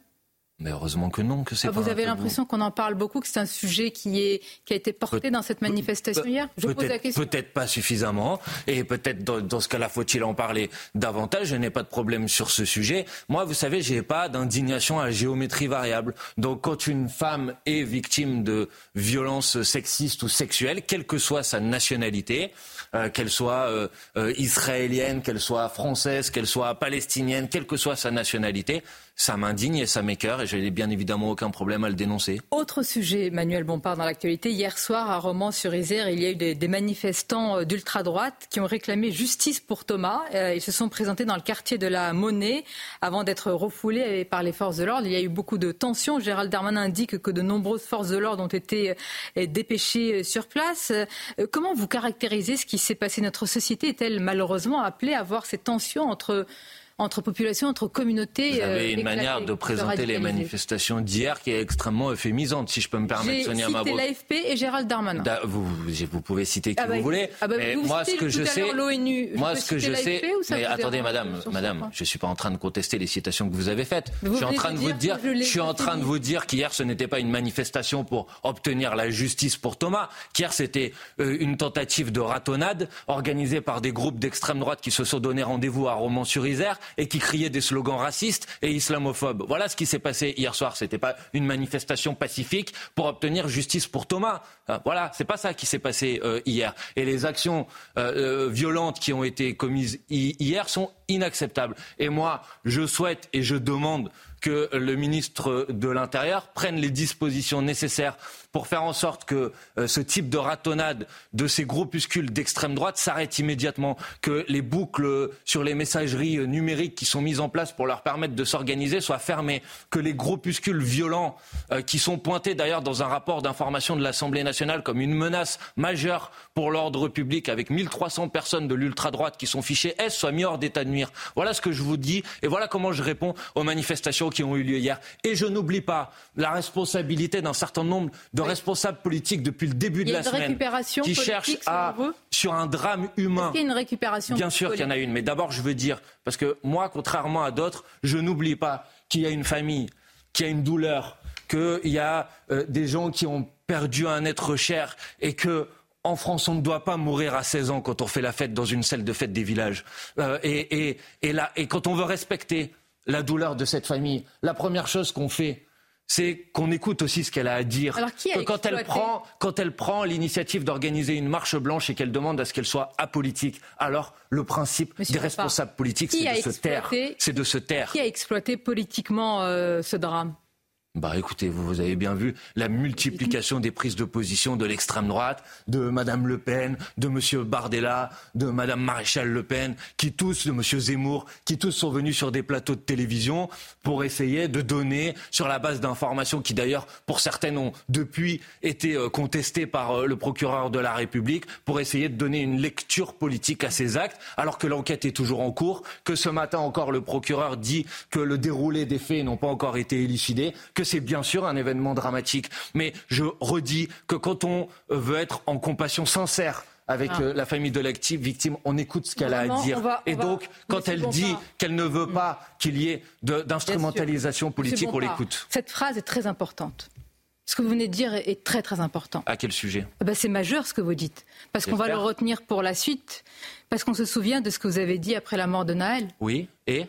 S2: Mais heureusement que non, que c'est ah,
S1: Vous avez l'impression qu'on en parle beaucoup, que c'est un sujet qui, est, qui a été porté dans cette manifestation hier?
S2: Je pose la question. Peut-être pas suffisamment, et peut-être dans, ce cas-là, faut-il en parler davantage? Je n'ai pas de problème sur ce sujet. Moi, vous savez, j'ai pas d'indignation à géométrie variable. Donc, quand une femme est victime de violences sexistes ou sexuelles, quelle que soit sa nationalité, euh, qu'elle soit euh, euh, israélienne, qu'elle soit française, qu'elle soit palestinienne, quelle que soit sa nationalité, ça m'indigne et ça m'écœure et je n'ai bien évidemment aucun problème à le dénoncer.
S1: Autre sujet, Manuel Bompard, dans l'actualité. Hier soir, à Romans-sur-Isère, il y a eu des, manifestants d'ultra-droite qui ont réclamé justice pour Thomas. Ils se sont présentés dans le quartier de la Monnaie avant d'être refoulés par les forces de l'ordre. Il y a eu beaucoup de tensions. Gérald Darmanin indique que de nombreuses forces de l'ordre ont été dépêchées sur place. Comment vous caractérisez ce qui s'est passé? Notre société est-elle malheureusement appelée à voir ces tensions entre entre populations, entre communautés.
S2: Vous avez une manière de présenter les manifestations d'hier qui est extrêmement euphémisante, si je peux me permettre, Sonia Mabrouk.
S1: J'ai l'AFP et Gérald Darmanin.
S2: vous, vous, pouvez citer qui ah bah, vous voulez. Ah bah, mais moi, ce que je sais, moi, ce que je sais, mais attendez, madame, madame, je suis pas en train de contester les citations que vous avez faites. je suis en train de vous dire, je, suis en train de vous dire qu'hier, ce n'était pas une manifestation pour obtenir la justice pour Thomas. Qu'hier, c'était euh, une tentative de ratonnade organisée par des groupes d'extrême droite qui se sont donné rendez-vous à Romans-sur-Isère et qui criait des slogans racistes et islamophobes. Voilà ce qui s'est passé hier soir. C'était pas une manifestation pacifique pour obtenir justice pour Thomas. Euh, voilà, c'est pas ça qui s'est passé euh, hier. Et les actions euh, violentes qui ont été commises hier sont inacceptables. Et moi, je souhaite et je demande que le ministre de l'Intérieur prenne les dispositions nécessaires pour faire en sorte que euh, ce type de ratonnade de ces groupuscules d'extrême droite s'arrête immédiatement, que les boucles sur les messageries numériques qui sont mises en place pour leur permettre de s'organiser soient fermées, que les groupuscules violents euh, qui sont pointés d'ailleurs dans un rapport d'information de l'Assemblée nationale comme une menace majeure pour l'ordre public avec 1300 personnes de l'ultra-droite qui sont fichées S soient mis hors d'état de nuire. Voilà ce que je vous dis et voilà comment je réponds aux manifestations qui ont eu lieu hier. Et je n'oublie pas la responsabilité d'un certain nombre de responsables politiques depuis le début de la semaine qui cherchent à, sur un drame humain.
S1: Il y a une récupération
S2: Bien sûr qu'il y en a une, mais d'abord je veux dire, parce que moi, contrairement à d'autres, je n'oublie pas qu'il y a une famille, qu'il y a une douleur, qu'il y a euh, des gens qui ont perdu un être cher et que en France, on ne doit pas mourir à 16 ans quand on fait la fête dans une salle de fête des villages. Euh, et, et, là, et quand on veut respecter la douleur de cette famille, la première chose qu'on fait, c'est qu'on écoute aussi ce qu'elle a à dire.
S1: Alors, qui a
S2: quand elle prend, quand elle prend l'initiative d'organiser une marche blanche et qu'elle demande à ce qu'elle soit apolitique, alors le principe
S1: Monsieur
S2: des responsables politiques, c'est de se taire. C'est de se taire.
S1: Qui a exploité politiquement euh, ce drame?
S2: Bah écoutez, vous, avez bien vu la multiplication des prises de position de l'extrême droite, de Madame Le Pen, de Monsieur Bardella, de Madame Maréchal Le Pen, qui tous, de Monsieur Zemmour, qui tous sont venus sur des plateaux de télévision pour essayer de donner, sur la base d'informations qui d'ailleurs, pour certaines, ont depuis été euh, contestées par euh, le procureur de la République, pour essayer de donner une lecture politique à ces actes, alors que l'enquête est toujours en cours, que ce matin encore le procureur dit que le déroulé des faits n'ont pas encore été élucidés, que c'est bien sûr un événement dramatique. Mais je redis que quand on veut être en compassion sincère avec
S1: Ah.
S2: euh, la famille de la victime, on écoute ce qu'elle a à dire.
S1: va-
S2: Et
S1: va-
S2: donc, quand elle dit qu'elle ne veut pas qu'il y ait d'instrumentalisation politique, on l'écoute.
S1: Cette phrase est très importante. Ce que vous venez de dire est très très important.
S2: À quel sujet?
S1: Ah ben, c'est majeur ce que vous dites. Parce qu'on va le retenir pour la suite. Parce qu'on se souvient de ce que vous avez dit après la mort de Naël.
S2: Oui. Et?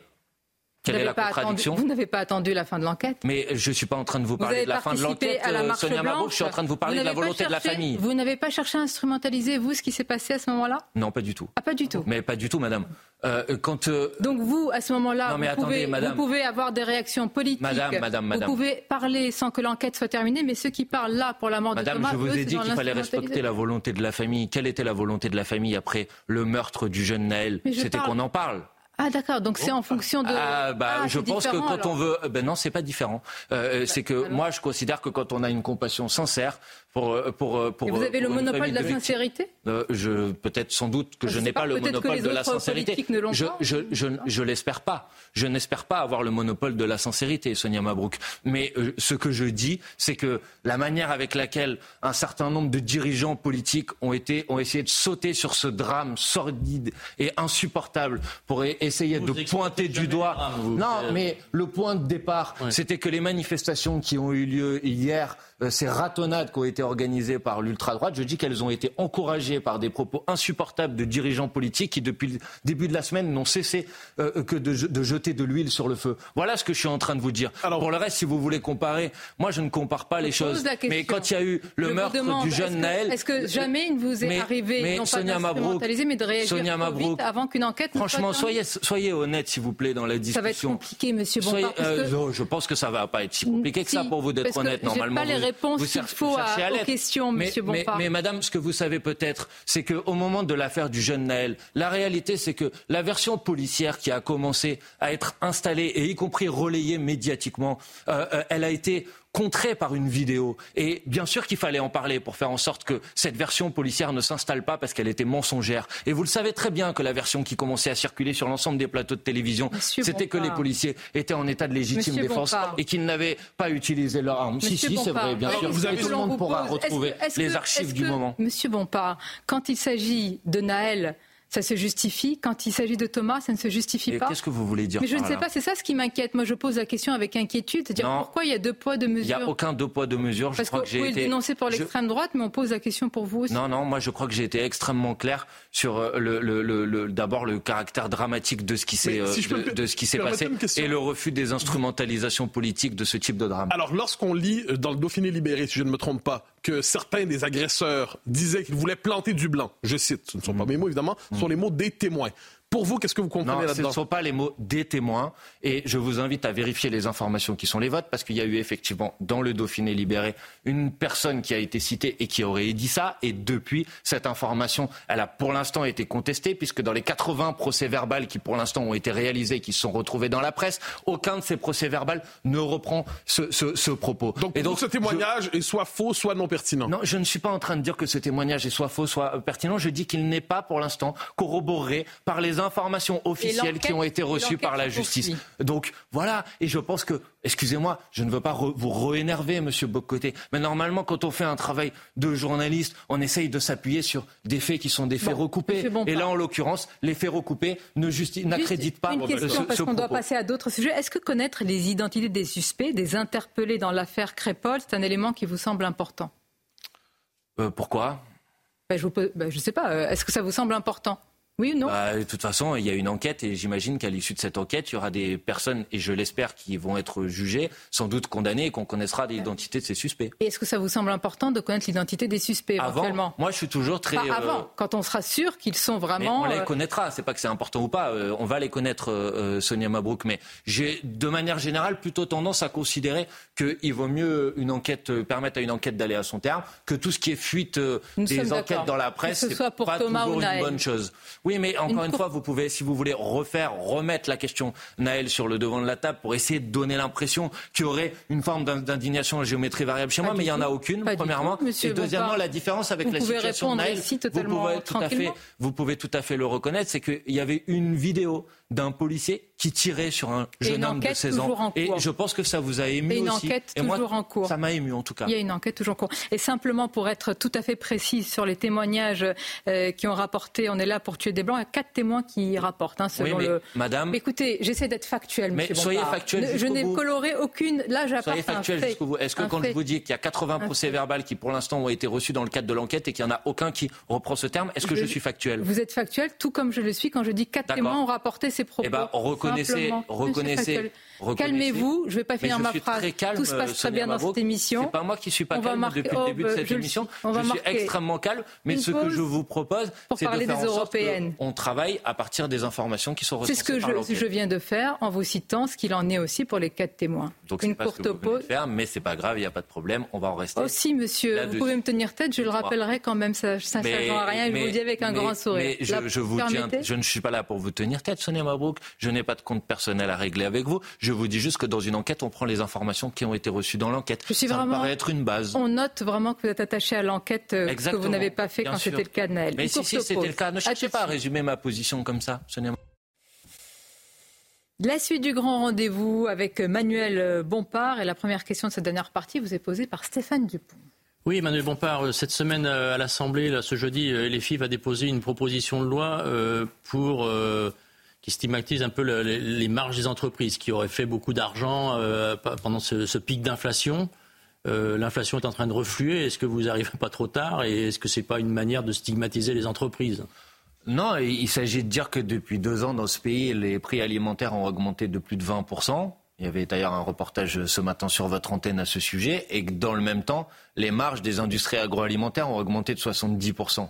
S2: Quelle
S1: Vous
S2: est
S1: n'avez
S2: la
S1: pas attendu-
S2: contradiction
S1: Vous n'avez pas attendu la fin de l'enquête.
S2: Mais je ne suis pas en train de vous parler de la fin de l'enquête,
S1: la
S2: euh, Sonia Mabrouk. Je suis en train de vous parler de la volonté de la famille.
S1: Vous n'avez pas cherché à instrumentaliser, vous, ce qui s'est passé à ce moment-là?
S2: Non, pas du tout.
S1: Ah, pas du tout.
S2: Mais pas du tout, madame. Euh, quand euh,
S1: Donc vous, à ce moment-là, vous, pouvez,
S2: madame.
S1: vous pouvez avoir des réactions politiques.
S2: Madame, madame, madame.
S1: Vous pouvez parler sans que l'enquête soit terminée, mais ceux qui parlent là pour la mort
S2: Madame,
S1: de Thomas,
S2: je vous ai dit qu'il fallait respecter la volonté de la famille. Quelle était la volonté de la famille après le meurtre du jeune Naël? C'était qu'on en parle.
S1: Ah d'accord, donc c'est en fonction de...
S2: Ah, bah,
S1: Ah,
S2: je pense que quand
S1: alors.
S2: on veut, ben non, c'est pas différent. Euh, c'est que
S1: alors
S2: moi, je considère que quand on a une compassion sincère pour euh, pour euh, pour
S1: Et vous avez
S2: euh,
S1: le
S2: pour une
S1: monopole de la sincérité
S2: Euh, je peut-être sans doute que
S1: Je
S2: je n'ai
S1: pas,
S2: pas le monopole
S1: les
S2: de la sincérité.
S1: politiques ne l'ont
S2: Je,
S1: pas.
S2: je, je, je l'espère pas. Je n'espère pas avoir le monopole de la sincérité, Sonia Mabrouk. Mais euh, ce que je dis, c'est que la manière avec laquelle un certain nombre de dirigeants politiques ont été ont essayé de sauter sur ce drame sordide et insupportable pour e- essayer
S3: Vous
S2: de pointer du doigt.
S3: le drame, vous.
S2: Non,
S3: Euh,
S2: mais le point de départ, c'était que les manifestations qui ont eu lieu hier, ces ratonnades qui ont été organisées par l'ultra-droite, je dis qu'elles ont été encouragées par des propos insupportables de dirigeants politiques qui, depuis le début de la semaine, n'ont cessé euh, que de, je- de jeter de l'huile sur le feu. Voilà ce que je suis en train de vous dire.
S4: Alors-
S2: Pour le reste, si vous voulez comparer, moi je ne compare pas les choses. Mais quand il y a eu le
S1: Je
S2: meurtre
S1: demande,
S2: du jeune
S1: que-
S2: Naël...
S1: Est-ce que jamais il ne vous est
S2: Mais-
S1: arrivé,
S2: mais
S1: non pas
S2: Sonia Mabrouk,
S1: d'instrumentaliser, mais de réagir
S2: Sonia
S1: trop
S2: Mabrouk,
S1: vite avant qu'une enquête ne
S2: Franchement, soyez, soyez honnête, s'il vous plaît, dans la
S1: Ça
S2: discussion.
S1: va être compliqué, monsieur Bompard,
S2: euh,
S1: que-
S2: je pense que ça va pas être si compliqué que ça pour vous d'être honnête. Normalement,
S1: pas
S2: vous-
S1: réponses
S2: vous
S1: qu'il
S2: cher-
S1: faut
S2: vous cherchez
S1: à-
S2: à
S1: aux
S2: l'être.
S1: questions,
S2: mais,
S1: monsieur
S2: mais-
S1: Bompard.
S2: mais madame, ce que vous savez peut-être, c'est qu'au moment de l'affaire du jeune Naël, la réalité, c'est que la version policière qui a commencé à être installée et y compris relayée médiatiquement, euh, euh, elle a été contrée par une vidéo. Et bien sûr qu'il fallait en parler pour faire en sorte que cette version policière ne s'installe pas parce qu'elle était mensongère. Et vous le savez très bien que la version qui commençait à circuler sur l'ensemble des plateaux de télévision, c'était que les policiers étaient en état de légitime
S1: Monsieur
S2: défense
S1: Bompard.
S2: et qu'ils n'avaient pas utilisé leur arme. Si,
S1: Monsieur
S2: si, c'est vrai, bien sûr.
S4: vous avez-
S2: tout le monde pourra
S1: est-ce
S2: retrouver
S1: que- est-ce
S2: les archives du moment.
S1: Monsieur Bompard, quand il s'agit de Naël, ça se justifie. Quand il s'agit de Thomas, ça ne se justifie
S2: Et
S1: pas.
S2: qu'est-ce que vous voulez dire
S1: Mais je ne sais
S2: là
S1: pas, c'est ça ce qui m'inquiète. Moi, je pose la question avec inquiétude, c'est-à-dire pourquoi il y a deux poids, deux
S2: Il n'y
S1: mesures.
S2: a aucun deux poids, deux mesures. Je
S1: Parce
S2: crois
S1: que
S2: que
S1: vous
S2: j'ai
S1: pouvez
S2: été.
S1: le dénoncer pour
S2: je-
S1: l'extrême droite, mais on pose la question pour vous aussi.
S2: Non, non, moi je crois que j'ai été extrêmement clair sur euh, le, le- le- le- d'abord le caractère dramatique de ce qui s'est euh,
S4: si
S2: de, ce qui s'est passé et le refus des instrumentalisations politiques de ce type de drame.
S4: Alors, lorsqu'on lit euh, dans le Dauphiné libéré, si je ne me trompe pas, que certains des agresseurs disaient qu'ils voulaient planter du blanc, je cite, ce ne sont pas mes mots évidemment, sont les mots des témoins. Pour vous, qu'est-ce que vous comprenez
S2: Non, ce
S4: là-dedans
S2: ne sont pas les mots des témoins. Et je vous invite à vérifier les informations qui sont les vôtres, parce qu'il y a eu effectivement dans le Dauphiné libéré une personne qui a été citée et qui aurait dit ça. Et depuis, cette information, elle a pour l'instant été contestée, puisque dans les 80 procès-verbales qui pour l'instant ont été réalisés, qui se sont retrouvés dans la presse, aucun de ces procès-verbales ne reprend ce, ce- ce propos.
S4: Donc,
S2: et
S4: vous, ce
S2: je-
S4: témoignage est soit faux, soit non pertinent.
S2: non, je ne suis pas en train de dire que ce témoignage est soit faux, soit pertinent. Je dis qu'il n'est pas pour l'instant corroboré par les informations officielles qui ont été reçues par la justice. Donc voilà, et je pense que, excusez-moi, je ne veux pas re- vous re-énerver, Monsieur Bocoté, mais normalement, quand on fait un travail de journaliste, on essaye de s'appuyer sur des faits qui sont des faits
S1: Bon,
S2: recoupés. Et là, en l'occurrence, les faits recoupés ne n'accréditent pas
S1: Une
S2: ce-
S1: question, parce
S2: ce
S1: qu'on doit passer à d'autres sujets. Est-ce que connaître les identités des suspects, des interpellés dans l'affaire Crépol, c'est un élément qui vous semble important?
S2: Euh, pourquoi?
S1: Ben, Je ne sais pas. euh, Est-ce que ça vous semble important? Oui ou non?
S2: Bah, De toute façon, il y a une enquête et j'imagine qu'à l'issue de cette enquête, il y aura des personnes, et je l'espère, qui vont être jugées, sans doute condamnées et qu'on connaîtra l'identité de ces suspects.
S1: Et est-ce que ça vous semble important de connaître l'identité des suspects éventuellement?
S2: Moi, je suis toujours très.
S1: Pas avant, euh, quand on sera sûr qu'ils sont vraiment.
S2: Mais on les euh, connaîtra. C'est pas que c'est important ou pas. Euh, on va les connaître, Sonia Mabrouk. Mais j'ai, de manière générale, plutôt tendance à considérer qu'il vaut mieux une enquête permettre à une enquête d'aller à son terme que tout ce qui est fuite des enquêtes dans la presse, c'est pas toujours une bonne chose. Oui, mais encore une, fois, vous pouvez, si vous voulez refaire, remettre la question Naël sur le devant de la table pour essayer de donner l'impression qu'il y aurait une forme d'indignation à géométrie variable chez moi, mais il n'y en a aucune, premièrement. et deuxièmement, la différence avec la situation de Naël, vous pouvez, tout à fait, vous pouvez tout à fait le reconnaître, c'est qu'il y avait une vidéo d'un policier qui tirait sur un jeune homme de 16 ans. Et je pense que ça vous a ému
S1: et une
S2: aussi.
S1: Enquête toujours en cours.
S2: Ça m'a ému en tout cas.
S1: Il y a une enquête toujours en cours. Et simplement pour être tout à fait précis sur les témoignages euh, qui ont rapporté, on est là pour tuer des blancs, il y a quatre témoins qui rapportent. Hein, selon
S2: oui, mais
S1: le...
S2: Madame.
S1: écoutez, j'essaie d'être factuel.
S2: Mais soyez factuel.
S1: Je n'ai coloré aucune. Là, j'apporte
S2: Soyez factuel jusqu'au bout. Est-ce que quand je vous dis qu'il y a 80 procès verbaux qui pour l'instant ont été reçus dans le cadre de l'enquête et qu'il n'y en a aucun qui reprend ce terme, est-ce que je, suis factuel
S1: Vous êtes factuel, tout comme je le suis quand je dis quatre témoins ont rapporté propos.
S2: Eh ben, reconnaissez, reconnaissez,
S1: Calmez-vous, je ne vais pas finir ma phrase.
S2: Tout
S1: se passe très bien dans cette émission.
S2: C'est pas moi qui suis pas calme depuis le début de cette émission. Je suis extrêmement calme, mais ce que je vous propose, c'est de faire en sorte qu'on travaille à partir des informations qui sont recensées
S1: C'est ce que je, viens de faire en vous citant ce qu'il en est aussi pour les quatre témoins.
S2: Donc une courte pause. Faire, mais c'est pas grave, il n'y a pas de problème, on va en rester.
S1: Aussi, monsieur, vous pouvez me tenir tête, je le rappellerai quand même, ça ne à rien, je vous le dis avec un grand sourire.
S2: Je, vous tiens, je ne suis pas là pour vous tenir tête, Sonia Mabrouk. Je n'ai pas de compte personnel à régler avec vous. Je vous dis juste que dans une enquête, on prend les informations qui ont été reçues dans l'enquête. Ça me paraît être une base.
S1: On note vraiment que vous êtes attaché à l'enquête euh, que vous n'avez pas fait quand c'était le cas de Naël.
S2: Mais si, si c'était le cas, ne cherchez pas à résumer ma position comme ça,
S1: la suite du grand rendez-vous avec Manuel Bompard et la première question de cette dernière partie vous est posée par Stéphane Dupont.
S3: Oui, Emmanuel Bompard, euh, cette semaine euh, à l'Assemblée, ce jeudi, euh, LFI va déposer une proposition de loi pour qui stigmatise un peu les marges des entreprises qui auraient fait beaucoup d'argent pendant ce, pic d'inflation. L'inflation est en train de refluer. Est-ce que vous n'arrivez pas trop tard et est-ce que ce n'est pas une manière de stigmatiser les entreprises?
S2: Non, il s'agit de dire que depuis deux ans dans ce pays, les prix alimentaires ont augmenté de plus de 20 il y avait d'ailleurs un reportage ce matin sur votre antenne à ce sujet, et que dans le même temps, les marges des industries agroalimentaires ont augmenté de 70%.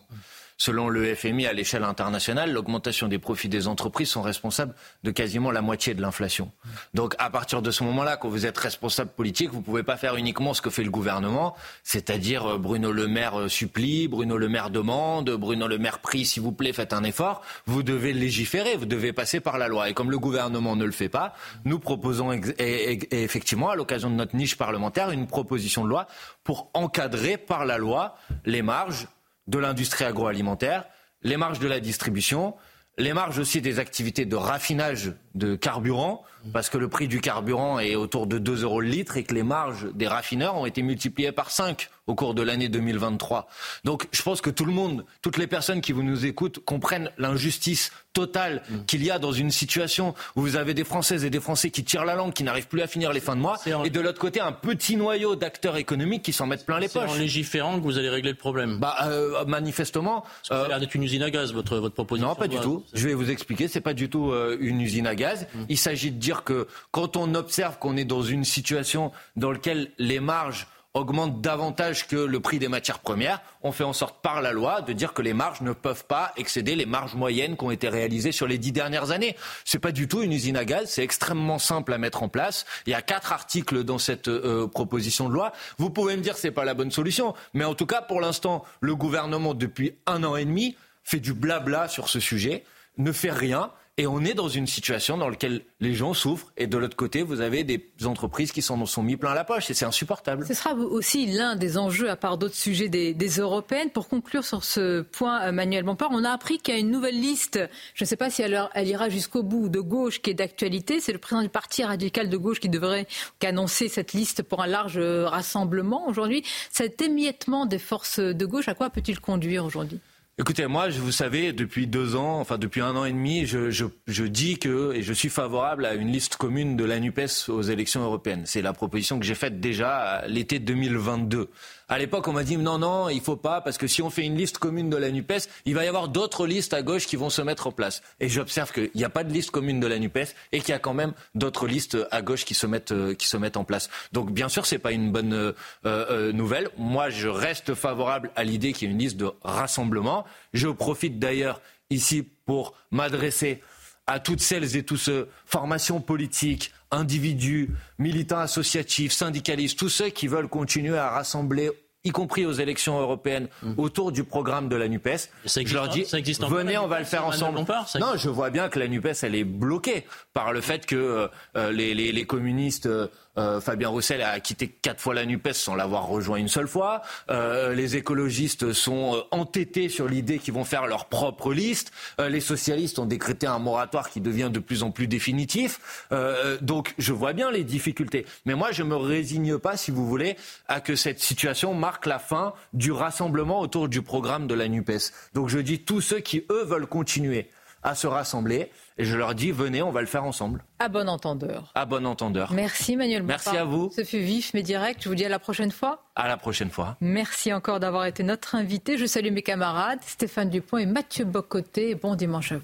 S2: Selon le FMI, à l'échelle internationale, l'augmentation des profits des entreprises sont responsables de quasiment la moitié de l'inflation. Donc, à partir de ce moment-là, quand vous êtes responsable politique, vous ne pouvez pas faire uniquement ce que fait le gouvernement, c'est-à-dire euh, Bruno Le Maire euh, supplie, Bruno Le Maire demande, Bruno Le Maire prie, s'il vous plaît, faites un effort. Vous devez légiférer, vous devez passer par la loi. Et comme le gouvernement ne le fait pas, nous proposons effectivement, à l'occasion de notre niche parlementaire, une proposition de loi pour encadrer par la loi les marges de l'industrie agroalimentaire, les marges de la distribution, les marges aussi des activités de raffinage de carburant, parce que le prix du carburant est autour de 2 euros le litre et que les marges des raffineurs ont été multipliées par 5 au cours de l'année 2023. Donc je pense que tout le monde, toutes les personnes qui vous nous écoutent comprennent l'injustice totale mm. qu'il y a dans une situation où vous avez des Françaises et des Français qui tirent la langue, qui n'arrivent plus à finir les fins de mois, et de l'autre côté un petit noyau d'acteurs économiques qui s'en mettent plein les poches.
S3: C'est en légiférant que vous allez régler le problème.
S2: Bah euh, manifestement.
S3: Ça a l'air d'être une usine à gaz votre votre proposition.
S2: Non, pas du tout. Je vais vous expliquer. C'est pas du tout euh, une usine à gaz. Mm. Il s'agit de dire que quand on observe qu'on est dans une situation dans laquelle les marges augmente davantage que le prix des matières premières, on fait en sorte par la loi de dire que les marges ne peuvent pas excéder les marges moyennes qui ont été réalisées sur les dix dernières années. C'est pas du tout une usine à gaz, c'est extrêmement simple à mettre en place. Il y a quatre articles dans cette euh, proposition de loi. Vous pouvez me dire que c'est pas la bonne solution, mais en tout cas pour l'instant, le gouvernement depuis un an et demi fait du blabla sur ce sujet, ne fait rien et on est dans une situation dans laquelle les gens souffrent. Et de l'autre côté, vous avez des entreprises qui s'en sont mis plein la poche. Et c'est insupportable.
S1: Ce sera aussi l'un des enjeux, à part d'autres sujets, des, européennes. Pour conclure sur ce point, euh, Manuel Bompard, on a appris qu'il y a une nouvelle liste. Je ne sais pas si elle, elle ira jusqu'au bout de gauche qui est d'actualité. C'est le président du Parti radical de gauche qui devrait annoncer cette liste pour un large rassemblement aujourd'hui. Cet émiettement des forces de gauche, à quoi peut-il conduire aujourd'hui?
S2: Écoutez, moi, vous savez, depuis deux ans, enfin depuis un an et demi, je, je, dis que et je suis favorable à une liste commune de la NUPES aux élections européennes. C'est la proposition que j'ai faite déjà l'été 2022. À l'époque, on m'a dit non, non, il faut pas, parce que si on fait une liste commune de la NUPES, il va y avoir d'autres listes à gauche qui vont se mettre en place. Et j'observe qu'il n'y a pas de liste commune de la NUPES et qu'il y a quand même d'autres listes à gauche qui se mettent, euh, qui se mettent en place. Donc, bien sûr, c'est pas une bonne euh, euh, nouvelle. Moi, je reste favorable à l'idée qu'il y ait une liste de rassemblement. Je profite d'ailleurs ici pour m'adresser à toutes celles et tous ceux, formations politiques, individus, militants associatifs, syndicalistes, tous ceux qui veulent continuer à rassembler y compris aux élections européennes, mmh. autour du programme de la NUPES. je leur dis, venez, on va le faire ensemble. non, je vois bien que la NUPES, elle est bloquée par le fait que euh, les, les, les, communistes euh, euh, Fabien Roussel a quitté quatre fois la NUPES sans l'avoir rejoint une seule fois. Euh, les écologistes sont euh, entêtés sur l'idée qu'ils vont faire leur propre liste. les socialistes ont décrété un moratoire qui devient de plus en plus définitif. donc je vois bien les difficultés. Mais moi, je ne me résigne pas, si vous voulez, à que cette situation marque la fin du rassemblement autour du programme de la NUPES. Donc je dis tous ceux qui, eux, veulent continuer à se rassembler. Et je leur dis, venez, on va le faire ensemble.
S1: À bon entendeur.
S2: À bon entendeur.
S1: Merci Manuel
S2: Merci à vous.
S1: Ce fut vif mais direct. Je vous dis à la prochaine fois.
S2: À la prochaine fois.
S1: Merci encore d'avoir été notre invité. Je salue mes camarades Stéphane Dupont et Mathieu Bocoté. Bon dimanche à vous.